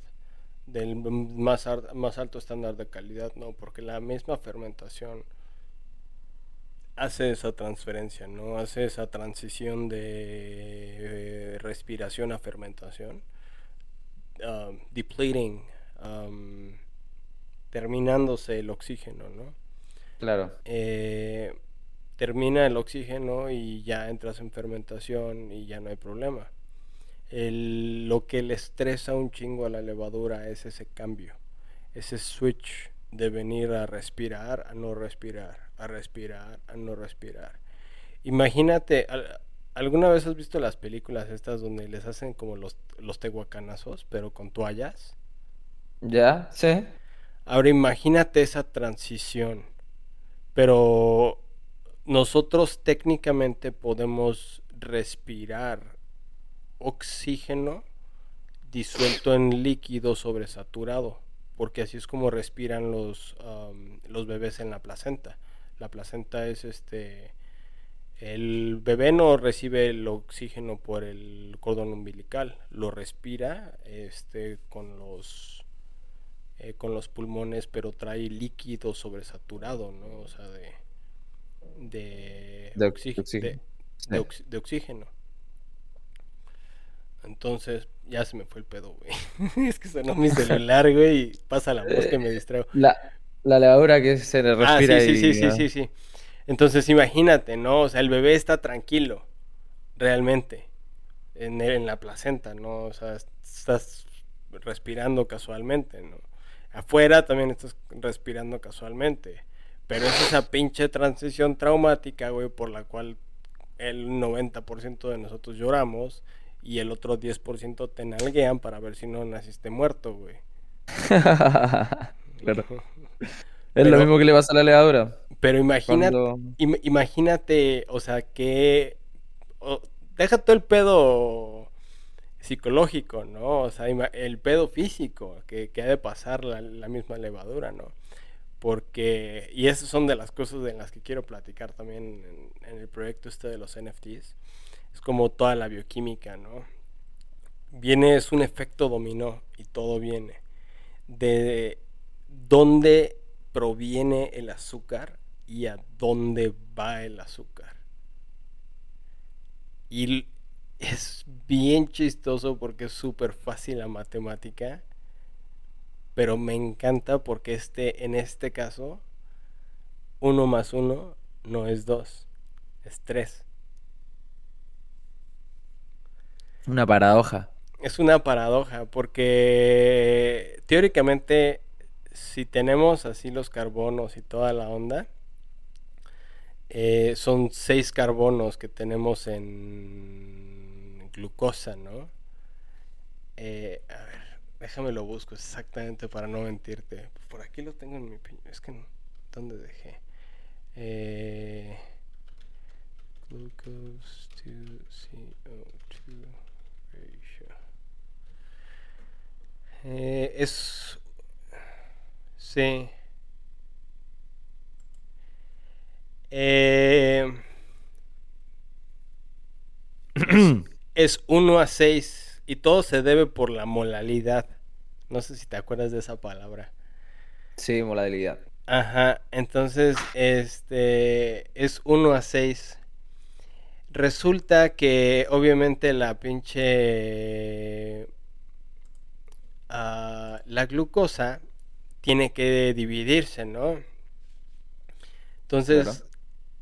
del más, más alto estándar de calidad, ¿no? Porque la misma fermentación hace esa transferencia, ¿no? Hace esa transición de eh, respiración a fermentación, um, depleting, um, terminándose el oxígeno, ¿no? Claro. Eh, termina el oxígeno y ya entras en fermentación y ya no hay problema. lo que le estresa un chingo a la levadura es ese cambio, ese switch de venir a respirar a no respirar, a respirar a no respirar. Imagínate, ¿alguna vez has visto las películas estas donde les hacen como los, los tehuacanazos, pero con toallas? Ya, sí. Ahora imagínate esa transición, pero nosotros técnicamente podemos respirar oxígeno disuelto en líquido sobresaturado, porque así es como respiran los, los bebés en la placenta. La placenta es este... El bebé no recibe el oxígeno por el cordón umbilical, lo respira este, con los eh, con los pulmones, pero trae líquido sobresaturado, ¿no? O sea, de, de, de, oxígeno. De, oxígeno. Entonces, ya se me fue el pedo, güey. es que sonó mi celular, güey, y pasa la mosca y me distraigo. La, la levadura que se le ah, respira. Ah, sí, sí, sí, sí, sí, Entonces, imagínate, ¿no? O sea, el bebé está tranquilo, realmente, en, en la placenta, ¿no? O sea, estás respirando casualmente, ¿no? Afuera también estás respirando casualmente. Pero es esa pinche transición traumática, güey, por la cual el 90% de nosotros lloramos y el otro 10% te nalguean para ver si no naciste muerto, güey. claro. es lo mismo que le pasa a la levadura. Pero imagínate, imagínate, o sea, que... deja todo el pedo psicológico, ¿no? O sea, el pedo físico que, que ha de pasar la, misma levadura, ¿no? Porque, y esas son de las cosas de las que quiero platicar también en, el proyecto este de los NFTs, es como toda la bioquímica, ¿no? Viene, es un efecto dominó y todo viene de dónde proviene el azúcar y a dónde va el azúcar. Y es bien chistoso porque es súper fácil la matemática. Pero me encanta porque este, en este caso, uno más uno no es dos, es tres. Una paradoja. Es una paradoja porque teóricamente si tenemos así los carbonos y toda la onda, eh, son seis carbonos que tenemos en glucosa, ¿no? Eh, a ver, déjame lo busco exactamente para no mentirte. Por aquí lo tengo en mi... Es que... ¿Dónde dejé? Eh, glucose to CO2 ratio. Eh, es... Sí. Eh... es 1 a 6 y todo se debe por la molalidad. No sé si te acuerdas de esa palabra. Sí, molalidad. Ajá, entonces este es 1 a 6. Resulta que obviamente la pinche... ah, la glucosa tiene que dividirse, ¿no? Entonces, Claro.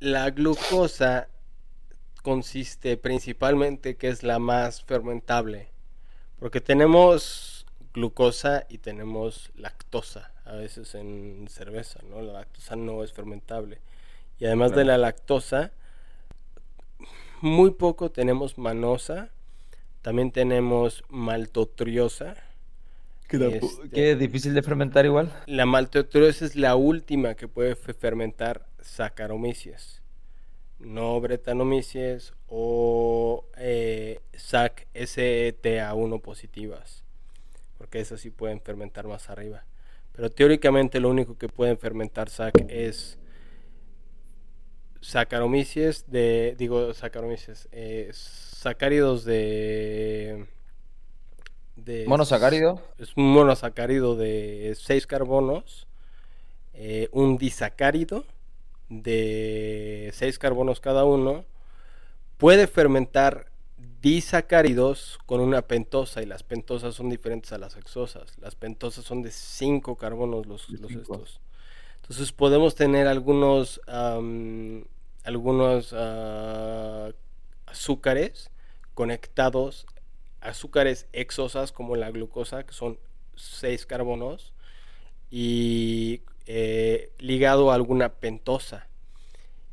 la glucosa consiste principalmente que es la más fermentable, porque tenemos glucosa y tenemos lactosa, a veces en cerveza, ¿no? La lactosa no es fermentable. Y además de la lactosa, muy poco tenemos manosa, también tenemos maltotriosa. Que, Este, que es difícil de fermentar igual. la maltotriosa es la última que puede fe- fermentar Saccharomyces, no Brettanomyces o eh, SAC STA1 positivas, porque esas sí pueden fermentar más arriba. Pero teóricamente lo único que pueden fermentar SAC es Saccharomyces de, digo Saccharomyces, eh, sacáridos de de Monosacárido. es un monosacárido de 6 carbonos, eh, un disacárido de 6 carbonos cada uno, puede fermentar disacáridos con una pentosa y las pentosas son diferentes a las hexosas. Las pentosas son de 5 carbonos los, De los cinco. estos. Entonces podemos tener algunos algunos ah, azúcares conectados azúcares exosas como la glucosa, que son 6 carbonos, y eh, ligado a alguna pentosa.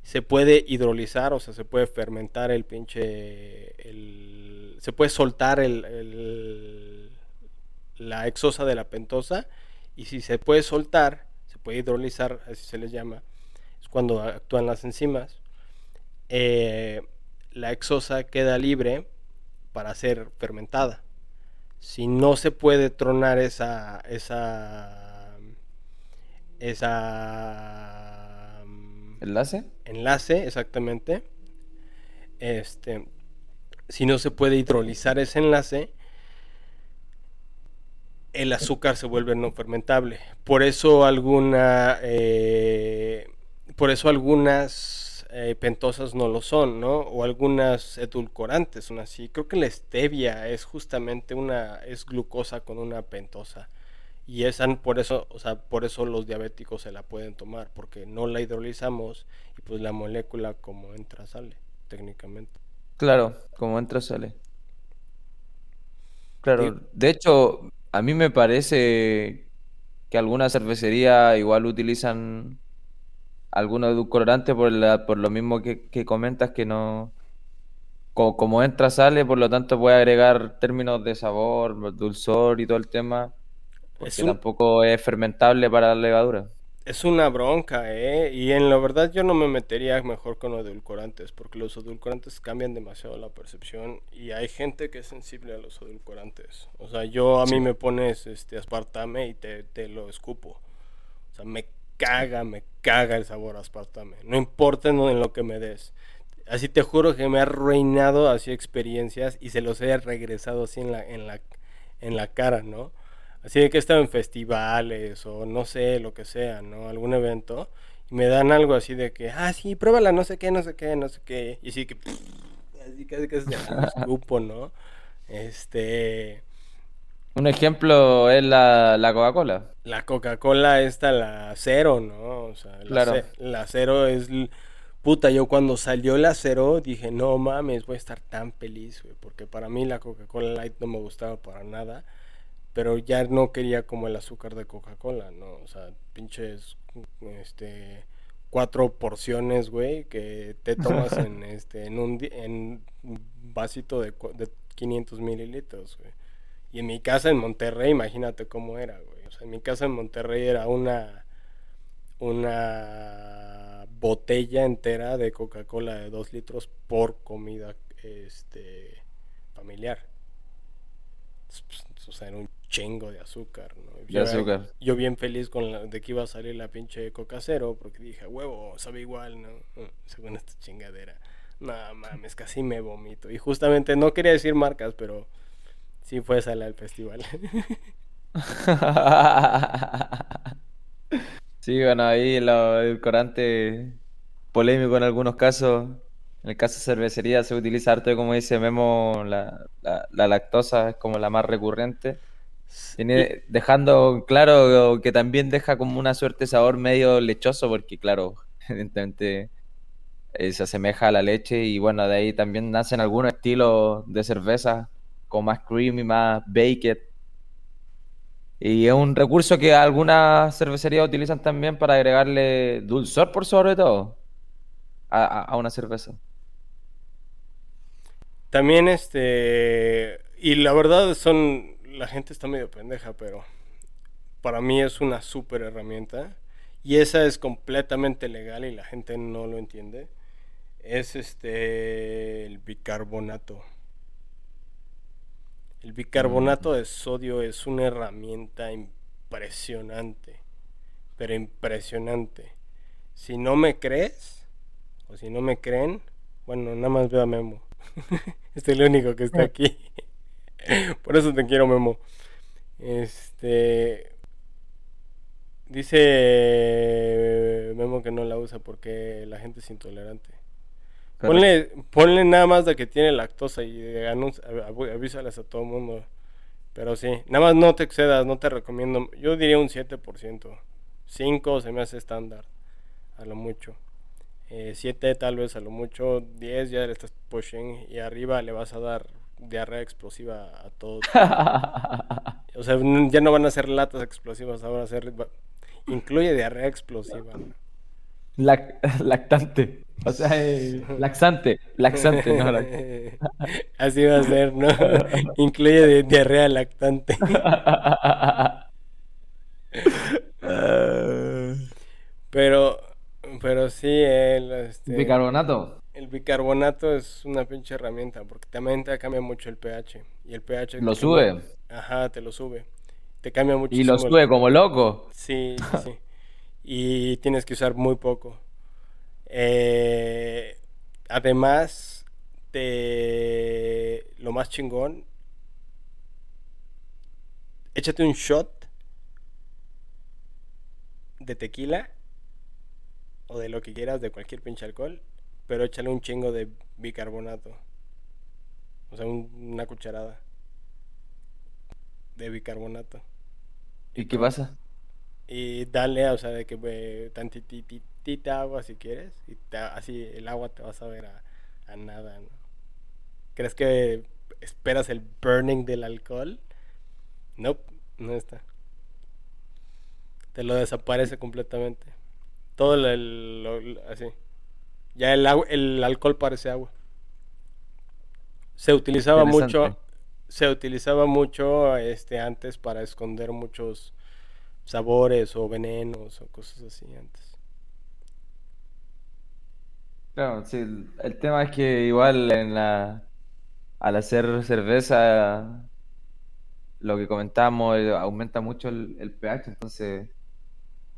Se puede hidrolizar, o sea, se puede fermentar el pinche. se puede soltar el- la exosa de la pentosa, y si se puede soltar, se puede hidrolizar, así se les llama, es cuando actúan las enzimas. eh, la exosa queda libre para ser fermentada. Si no se puede tronar esa esa esa mm, ¿Enlace? enlace exactamente, este, si no se puede hidrolizar ese enlace, el azúcar se vuelve no fermentable. Por eso alguna, eh, por eso algunas eh, pentosas no lo son, ¿no? O algunas edulcorantes son así. Creo que la stevia es justamente una, es glucosa con una pentosa. Y esa por eso, o sea, por eso los diabéticos se la pueden tomar, porque no la hidrolizamos y pues la molécula como entra sale, técnicamente. Claro, como entra sale. Claro, de hecho, a mí me parece que algunas cervecerías igual utilizan algunos edulcorantes por la, por lo mismo que, que comentas que no, co- como, entra sale, por lo tanto puede agregar términos de sabor, dulzor y todo el tema, es porque un, tampoco es fermentable para la levadura. Es una bronca, ¿eh? Y en la verdad yo no me metería mejor con los edulcorantes, porque los edulcorantes cambian demasiado la percepción y hay gente que es sensible a los edulcorantes. O sea, yo a mí me pones este aspartame y te, te lo escupo. O sea, me caga, me caga el sabor aspartame. No importa en, lo que me des. Así te juro que me ha arruinado así experiencias y se los he regresado así en la, en la, en la cara, ¿no? Así de que he estado en festivales o no sé, lo que sea, ¿no? Algún evento. Y me dan algo así de que, ah, sí, pruébala, no sé qué, no sé qué, no sé qué. Y así que, así casi casi se escupo, ¿no? Este, Un ejemplo es la, la Coca-Cola. la Coca-Cola esta, la cero, ¿no? O sea, la, Claro. ce- la cero es... Puta, yo cuando salió la cero dije, no mames, voy a estar tan feliz, güey. Porque para mí la Coca-Cola Light no me gustaba para nada. pero ya no quería como el azúcar de Coca-Cola, ¿no? O sea, pinches, este, cuatro porciones, güey, que te tomas en, este, en un, en un vasito de, de 500 mililitros, güey. Y en mi casa en Monterrey, imagínate cómo era, güey. O sea, en mi casa en Monterrey era una, una botella entera de Coca-Cola de 2 litros por comida, este, familiar. Pues, O sea, era un chingo de azúcar, ¿no? De Yo, azúcar. yo bien feliz con la, de que iba a salir la pinche Coca Cero, porque dije, huevo, sabe igual, ¿no? Mm, Según esta chingadera. No mames, casi me vomito. Y justamente no quería decir marcas, pero sí fue esa la del festival. Sí, bueno, ahí lo edulcorante polémico en algunos casos. En el caso de cervecería se utiliza harto, como dice Memo, la, la, la lactosa es como la más recurrente. Tiene, dejando claro que también deja como una suerte de sabor medio lechoso, porque claro, evidentemente eh, se asemeja a la leche y bueno, de ahí también nacen algunos estilos de cerveza, como más creamy, más baked. Y es un recurso que algunas cervecerías utilizan también para agregarle dulzor por sobre todo a, a- una cerveza. También este, y la verdad son, la gente está medio pendeja, pero para mí es una súper herramienta. Y esa es completamente legal y la gente no lo entiende. Es este, el bicarbonato. El bicarbonato de sodio es una herramienta impresionante, pero impresionante. Si no me crees, o si no me creen, bueno, nada más veo a Memo. Este es el único que está aquí. Por eso te quiero, Memo. Este. Dice Memo que no la usa porque la gente es intolerante. Ponle, ponle nada más de que tiene lactosa y anun- av- avísales a todo el mundo. Pero sí, nada más no te excedas, no te recomiendo. Yo diría un 7%. 5 se me hace estándar, a lo mucho. 7 tal vez a lo mucho. 10 ya le estás pushing y arriba le vas a dar diarrea explosiva a todos. O sea, ya no van a ser latas explosivas, ahora a ser... Incluye diarrea explosiva. lactante. O sea, eh, laxante. Laxante, no Así va a ser, ¿no? Incluye di- diarrea lactante. Pero, pero sí, el, este, Bicarbonato. el bicarbonato es una pinche herramienta porque también te cambia mucho el pH. Y el pH... Lo sube. Ajá, te lo sube. Te cambia Y muchísimo. lo el- sube como loco. Sí, sí. Y tienes que usar muy poco. Eh, además, te... lo más chingón, échate un shot de tequila o de lo que quieras, de cualquier pinche alcohol, pero échale un chingo de bicarbonato. O sea, un- una cucharada de bicarbonato. ¿Y qué pasa? Y dale, o sea, de que eh, tantititita agua si quieres. Y te- así el agua te va a saber a, a nada, ¿no? ¿Crees que esperas el burning del alcohol? Nope, no está. Te lo desaparece completamente. Todo el, el- lo- así. Ya el, agua- el alcohol parece agua. Se utilizaba mucho, se utilizaba mucho este antes para esconder muchos sabores o venenos o cosas así antes. Claro, sí, el, tema es que igual en la, al hacer cerveza, lo que comentábamos, eh, aumenta mucho el, pH, entonces,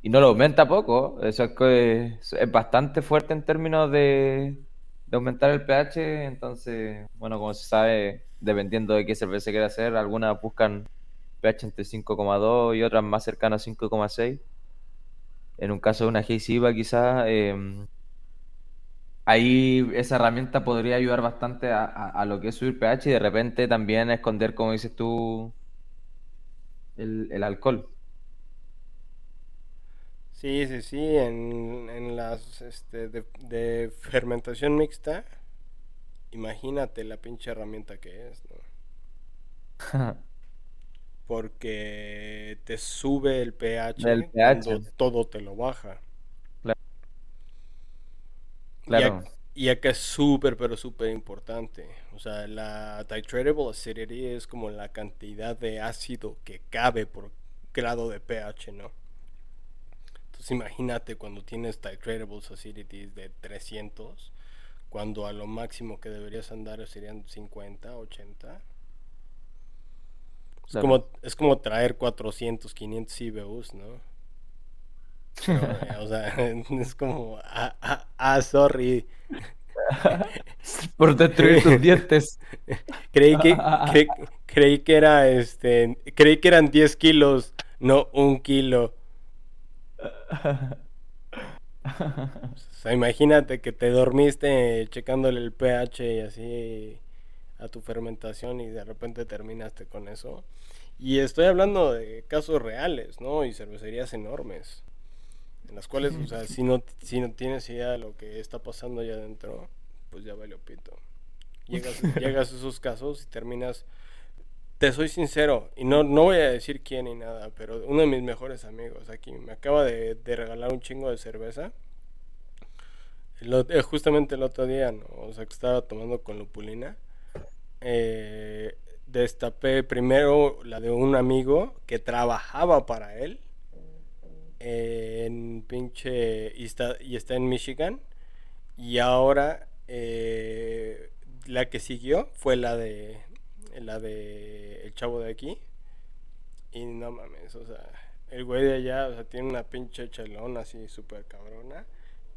y no lo aumenta poco, eso es, que es, bastante fuerte en términos de, de aumentar el pH, entonces, bueno, como se sabe, dependiendo de qué cerveza quiera hacer, algunas buscan pH entre 5,2 y otras más cercanas a 5,6. En un caso de una Hazy IVA quizás... em, Ahí esa herramienta podría ayudar bastante a, a- a lo que es subir pH y de repente también a esconder, como dices tú, el, el alcohol. Sí, sí, sí, en, en las este, de, de fermentación mixta, imagínate la pinche herramienta que es, ¿no? Porque te sube el pH El cuando todo te lo baja. Claro. Y acá es súper, pero súper importante. O sea, la titratable acidity es como la cantidad de ácido que cabe por grado de pH, ¿no? Entonces imagínate cuando tienes titratable acidities de 300, cuando a lo máximo que deberías andar serían 50, 80. Es como, es como traer 400, 500 IBUs, ¿no? Eh, o sea, es como, ah, ah, ah, sorry. Por destruir tus dientes. Creí que, cre- creí que era, este, creí que eran 10 kilos, no un kilo. O sea, imagínate que te dormiste checándole el pH y así a tu fermentación y de repente terminaste con eso. Y estoy hablando de casos reales, ¿no? Y cervecerías enormes. En las cuales, o sea, si no, si no tienes idea de lo que está pasando allá adentro, pues ya vale pito. Llegas, llegas a esos casos y terminas te soy sincero, y no, no voy a decir quién ni nada, pero uno de mis mejores amigos aquí me acaba de, regalar un chingo de cerveza. Eh, justamente el otro día, o sea, que estaba tomando con lupulina. Eh, destapé primero la de un amigo que trabajaba para él en pinche y está, y está en Michigan y ahora eh, la que siguió fue la de la de El Chavo de aquí. Y no mames, o sea, el güey de allá, o sea, tiene una pinche chelona así súper cabrona.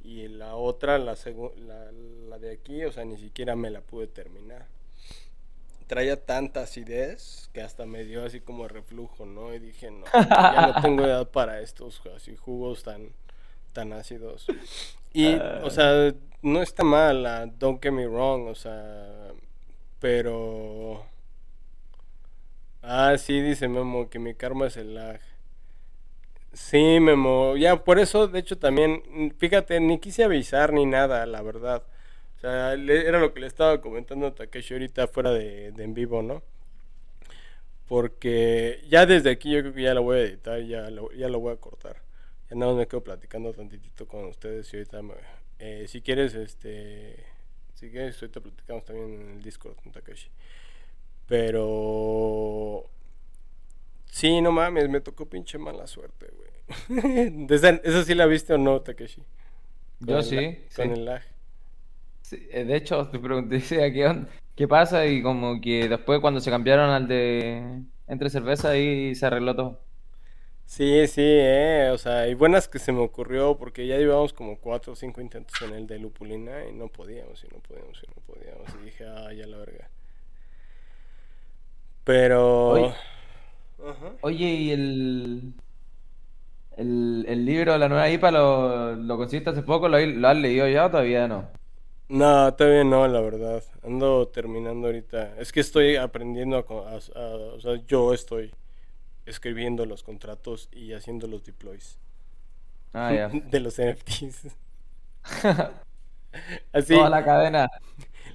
Y la otra, la, la, la de aquí, o sea, ni siquiera me la pude terminar. Traía tanta acidez que hasta me dio así como reflujo, ¿no? Y dije, no, ya no tengo edad para estos así jugos tan, tan ácidos. Y, o sea, no está mal, don't get me wrong, o sea, pero Ah, sí, dice Memo, que mi karma es el lag. Sí, Memo, ya por eso, de hecho también, fíjate, ni quise avisar ni nada, la verdad. Sea, era lo que le estaba comentando a Takeshi ahorita fuera de, en vivo, ¿no? Porque ya desde aquí yo creo que ya lo voy a editar, ya lo, ya lo voy a cortar. Ya nada más me quedo platicando tantitito con ustedes y ahorita, eh, si quieres, este, si quieres, ahorita platicamos también en el Discord con Takeshi. Pero. Sí, no mames, me tocó pinche mala suerte, güey. ¿Esa sí la viste o no, Takeshi? Yo sí. Con el lag. Eh, de hecho, te pregunté ¿qué, qué pasa y como que después cuando se cambiaron al de entre cerveza y se arregló todo. Sí, sí, eh, o sea, y buenas que se me ocurrió porque ya llevábamos como cuatro o cinco intentos en el de lupulina y no podíamos, y no podíamos, y no podíamos. Y dije, ah, ya la verga. Pero. Oye, ¿y el, el, libro de la nueva IPA lo, lo conseguiste hace poco? ¿Lo, ¿Lo, has leído ya o todavía no? No, todavía no, la verdad. Ando terminando ahorita. Es que estoy aprendiendo a, o sea, yo estoy escribiendo los contratos y haciendo los deploys. Ah, ya. De los NFTs. Así. Toda la cadena.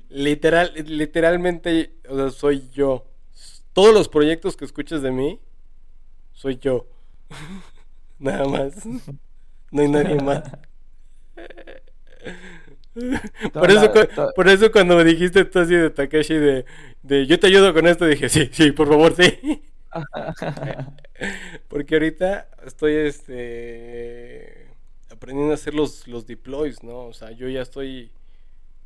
Literal, literalmente, o sea, soy yo todos los proyectos que escuches de mí, soy yo. Nada más. No hay nadie más. por, eso, por eso cuando me dijiste tú así de Takeshi de, de yo te ayudo con esto, dije, sí, sí, por favor, sí. Porque ahorita estoy este aprendiendo a hacer los, los deploys, ¿no? O sea, yo ya estoy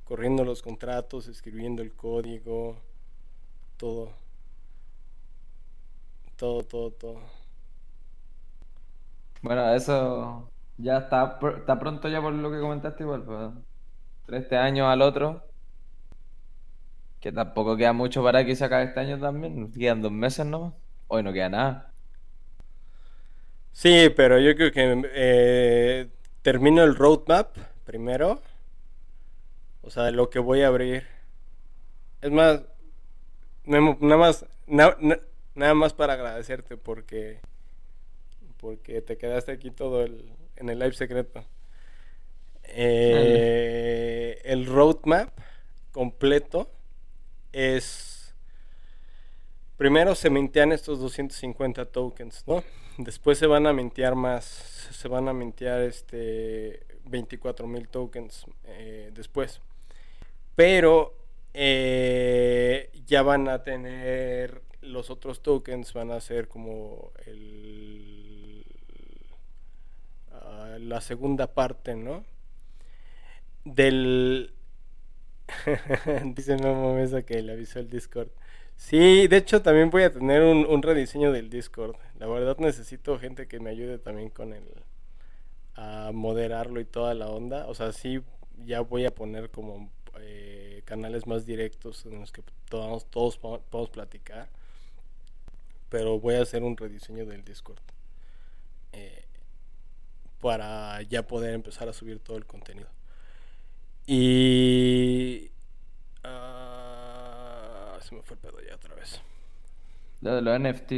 corriendo los contratos, escribiendo el código, todo. Todo, todo, todo. Bueno, eso ya está, está pronto ya por lo que comentaste igual, pues. Este año al otro. Que tampoco queda mucho para que se acabe este año también. Quedan dos meses nomás. Hoy no queda nada. Sí, pero yo creo que eh, termino el roadmap primero. O sea, lo que voy a abrir. Es más, nada más, nada más para agradecerte porque porque te quedaste aquí todo el, en el live secreto. Eh, el roadmap completo es primero se mintean estos 250 tokens, ¿no? Después se van a mintear más, se van a mintear este 24 mil tokens eh, después. Pero eh, ya van a tener los otros tokens van a ser como el, ah, la segunda parte, ¿no? Del... Dice Memo Mesa que le avisó el Discord. Sí, de hecho también voy a tener un, un, rediseño del Discord. La verdad necesito gente que me ayude también con el... a moderarlo y toda la onda. O sea, sí, ya voy a poner como eh, canales más directos en los que todos, todos podamos platicar pero voy a hacer un rediseño del Discord. Eh, para ya poder empezar a subir todo el contenido. Y... ah, se me fue el pedo ya otra vez. Lo de los NFT.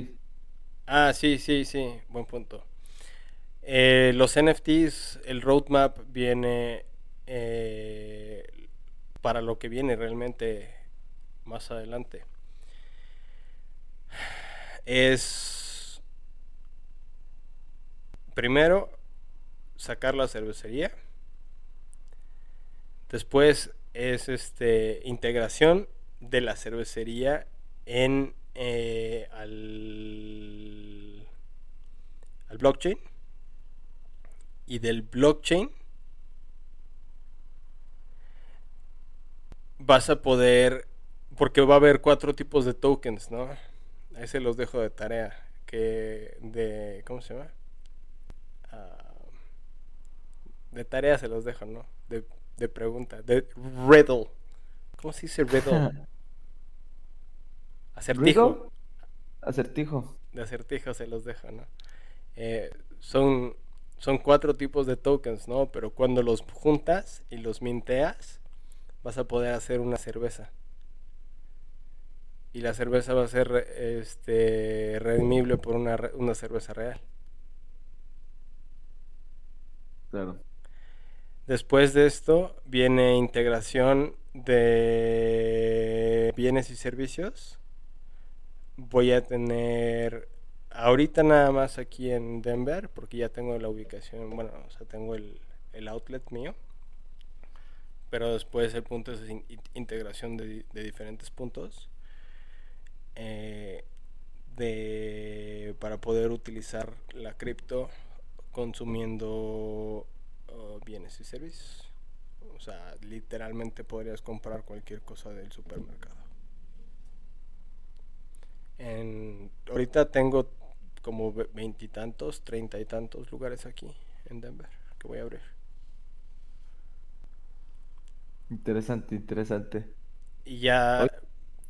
Ah, sí, sí, sí, buen punto. Eh, los NFTs, el roadmap viene eh, para lo que viene realmente más adelante. Es primero sacar la cervecería. Después es este integración de la cervecería en eh, al, al blockchain y del blockchain vas a poder porque va a haber cuatro tipos de tokens, ¿no? Ahí se los dejo de tarea que de ¿cómo se llama? Ah, de tarea se los dejo, ¿no? De pregunta, de riddle. ¿Cómo se dice riddle? Acertijo. ¿Riddle? Acertijo. De acertijo se los dejo, ¿no? Eh, son, son cuatro tipos de tokens, ¿no? Pero cuando los juntas y los minteas, vas a poder hacer una cerveza. Y la cerveza va a ser este, redimible por una, una cerveza real. Claro. Después de esto viene integración de bienes y servicios. Voy a tener ahorita nada más aquí en Denver, porque ya tengo la ubicación, bueno, o sea, tengo el, el outlet mío. Pero después el punto es in- in- integración de, de diferentes puntos. eh, de, para poder utilizar la cripto consumiendo uh, bienes y servicios. O sea, literalmente podrías comprar cualquier cosa del supermercado. En, ahorita tengo como ve- veintitantos, treinta y tantos lugares aquí en Denver que voy a abrir. Interesante, interesante. Y ya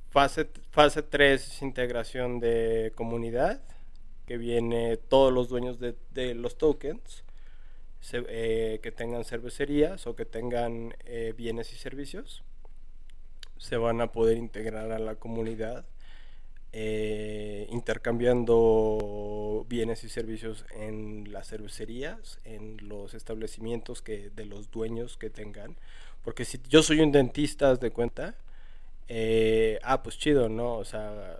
fase, fase 3 es integración de comunidad, que viene todos los dueños de, de los tokens, eh, que tengan cervecerías o que tengan eh, bienes y servicios, se van a poder integrar a la comunidad, eh, intercambiando bienes y servicios en las cervecerías, en los establecimientos que, de los dueños que tengan. Porque si yo soy un dentista, de cuenta, eh, ah, pues chido, ¿no? O sea,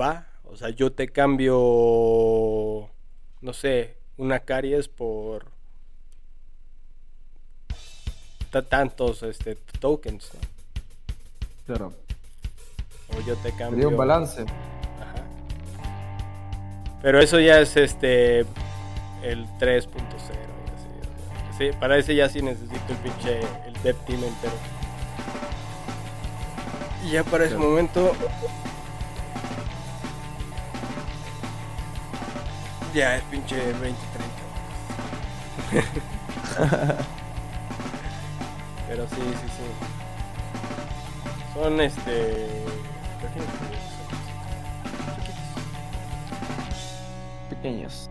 va. O sea, yo te cambio, no sé, una caries por tantos este, tokens, ¿no? Claro. O yo te Sería cambio. un balance. Ajá. Pero eso ya es este el 3.0 y así, o sea, sí, para ese ya sí necesito el pinche el dev team entero. Y ya para ese Claro. momento ya es pinche 20 30. Pero sí, sí, sí. Son este pequeños. Pequeños.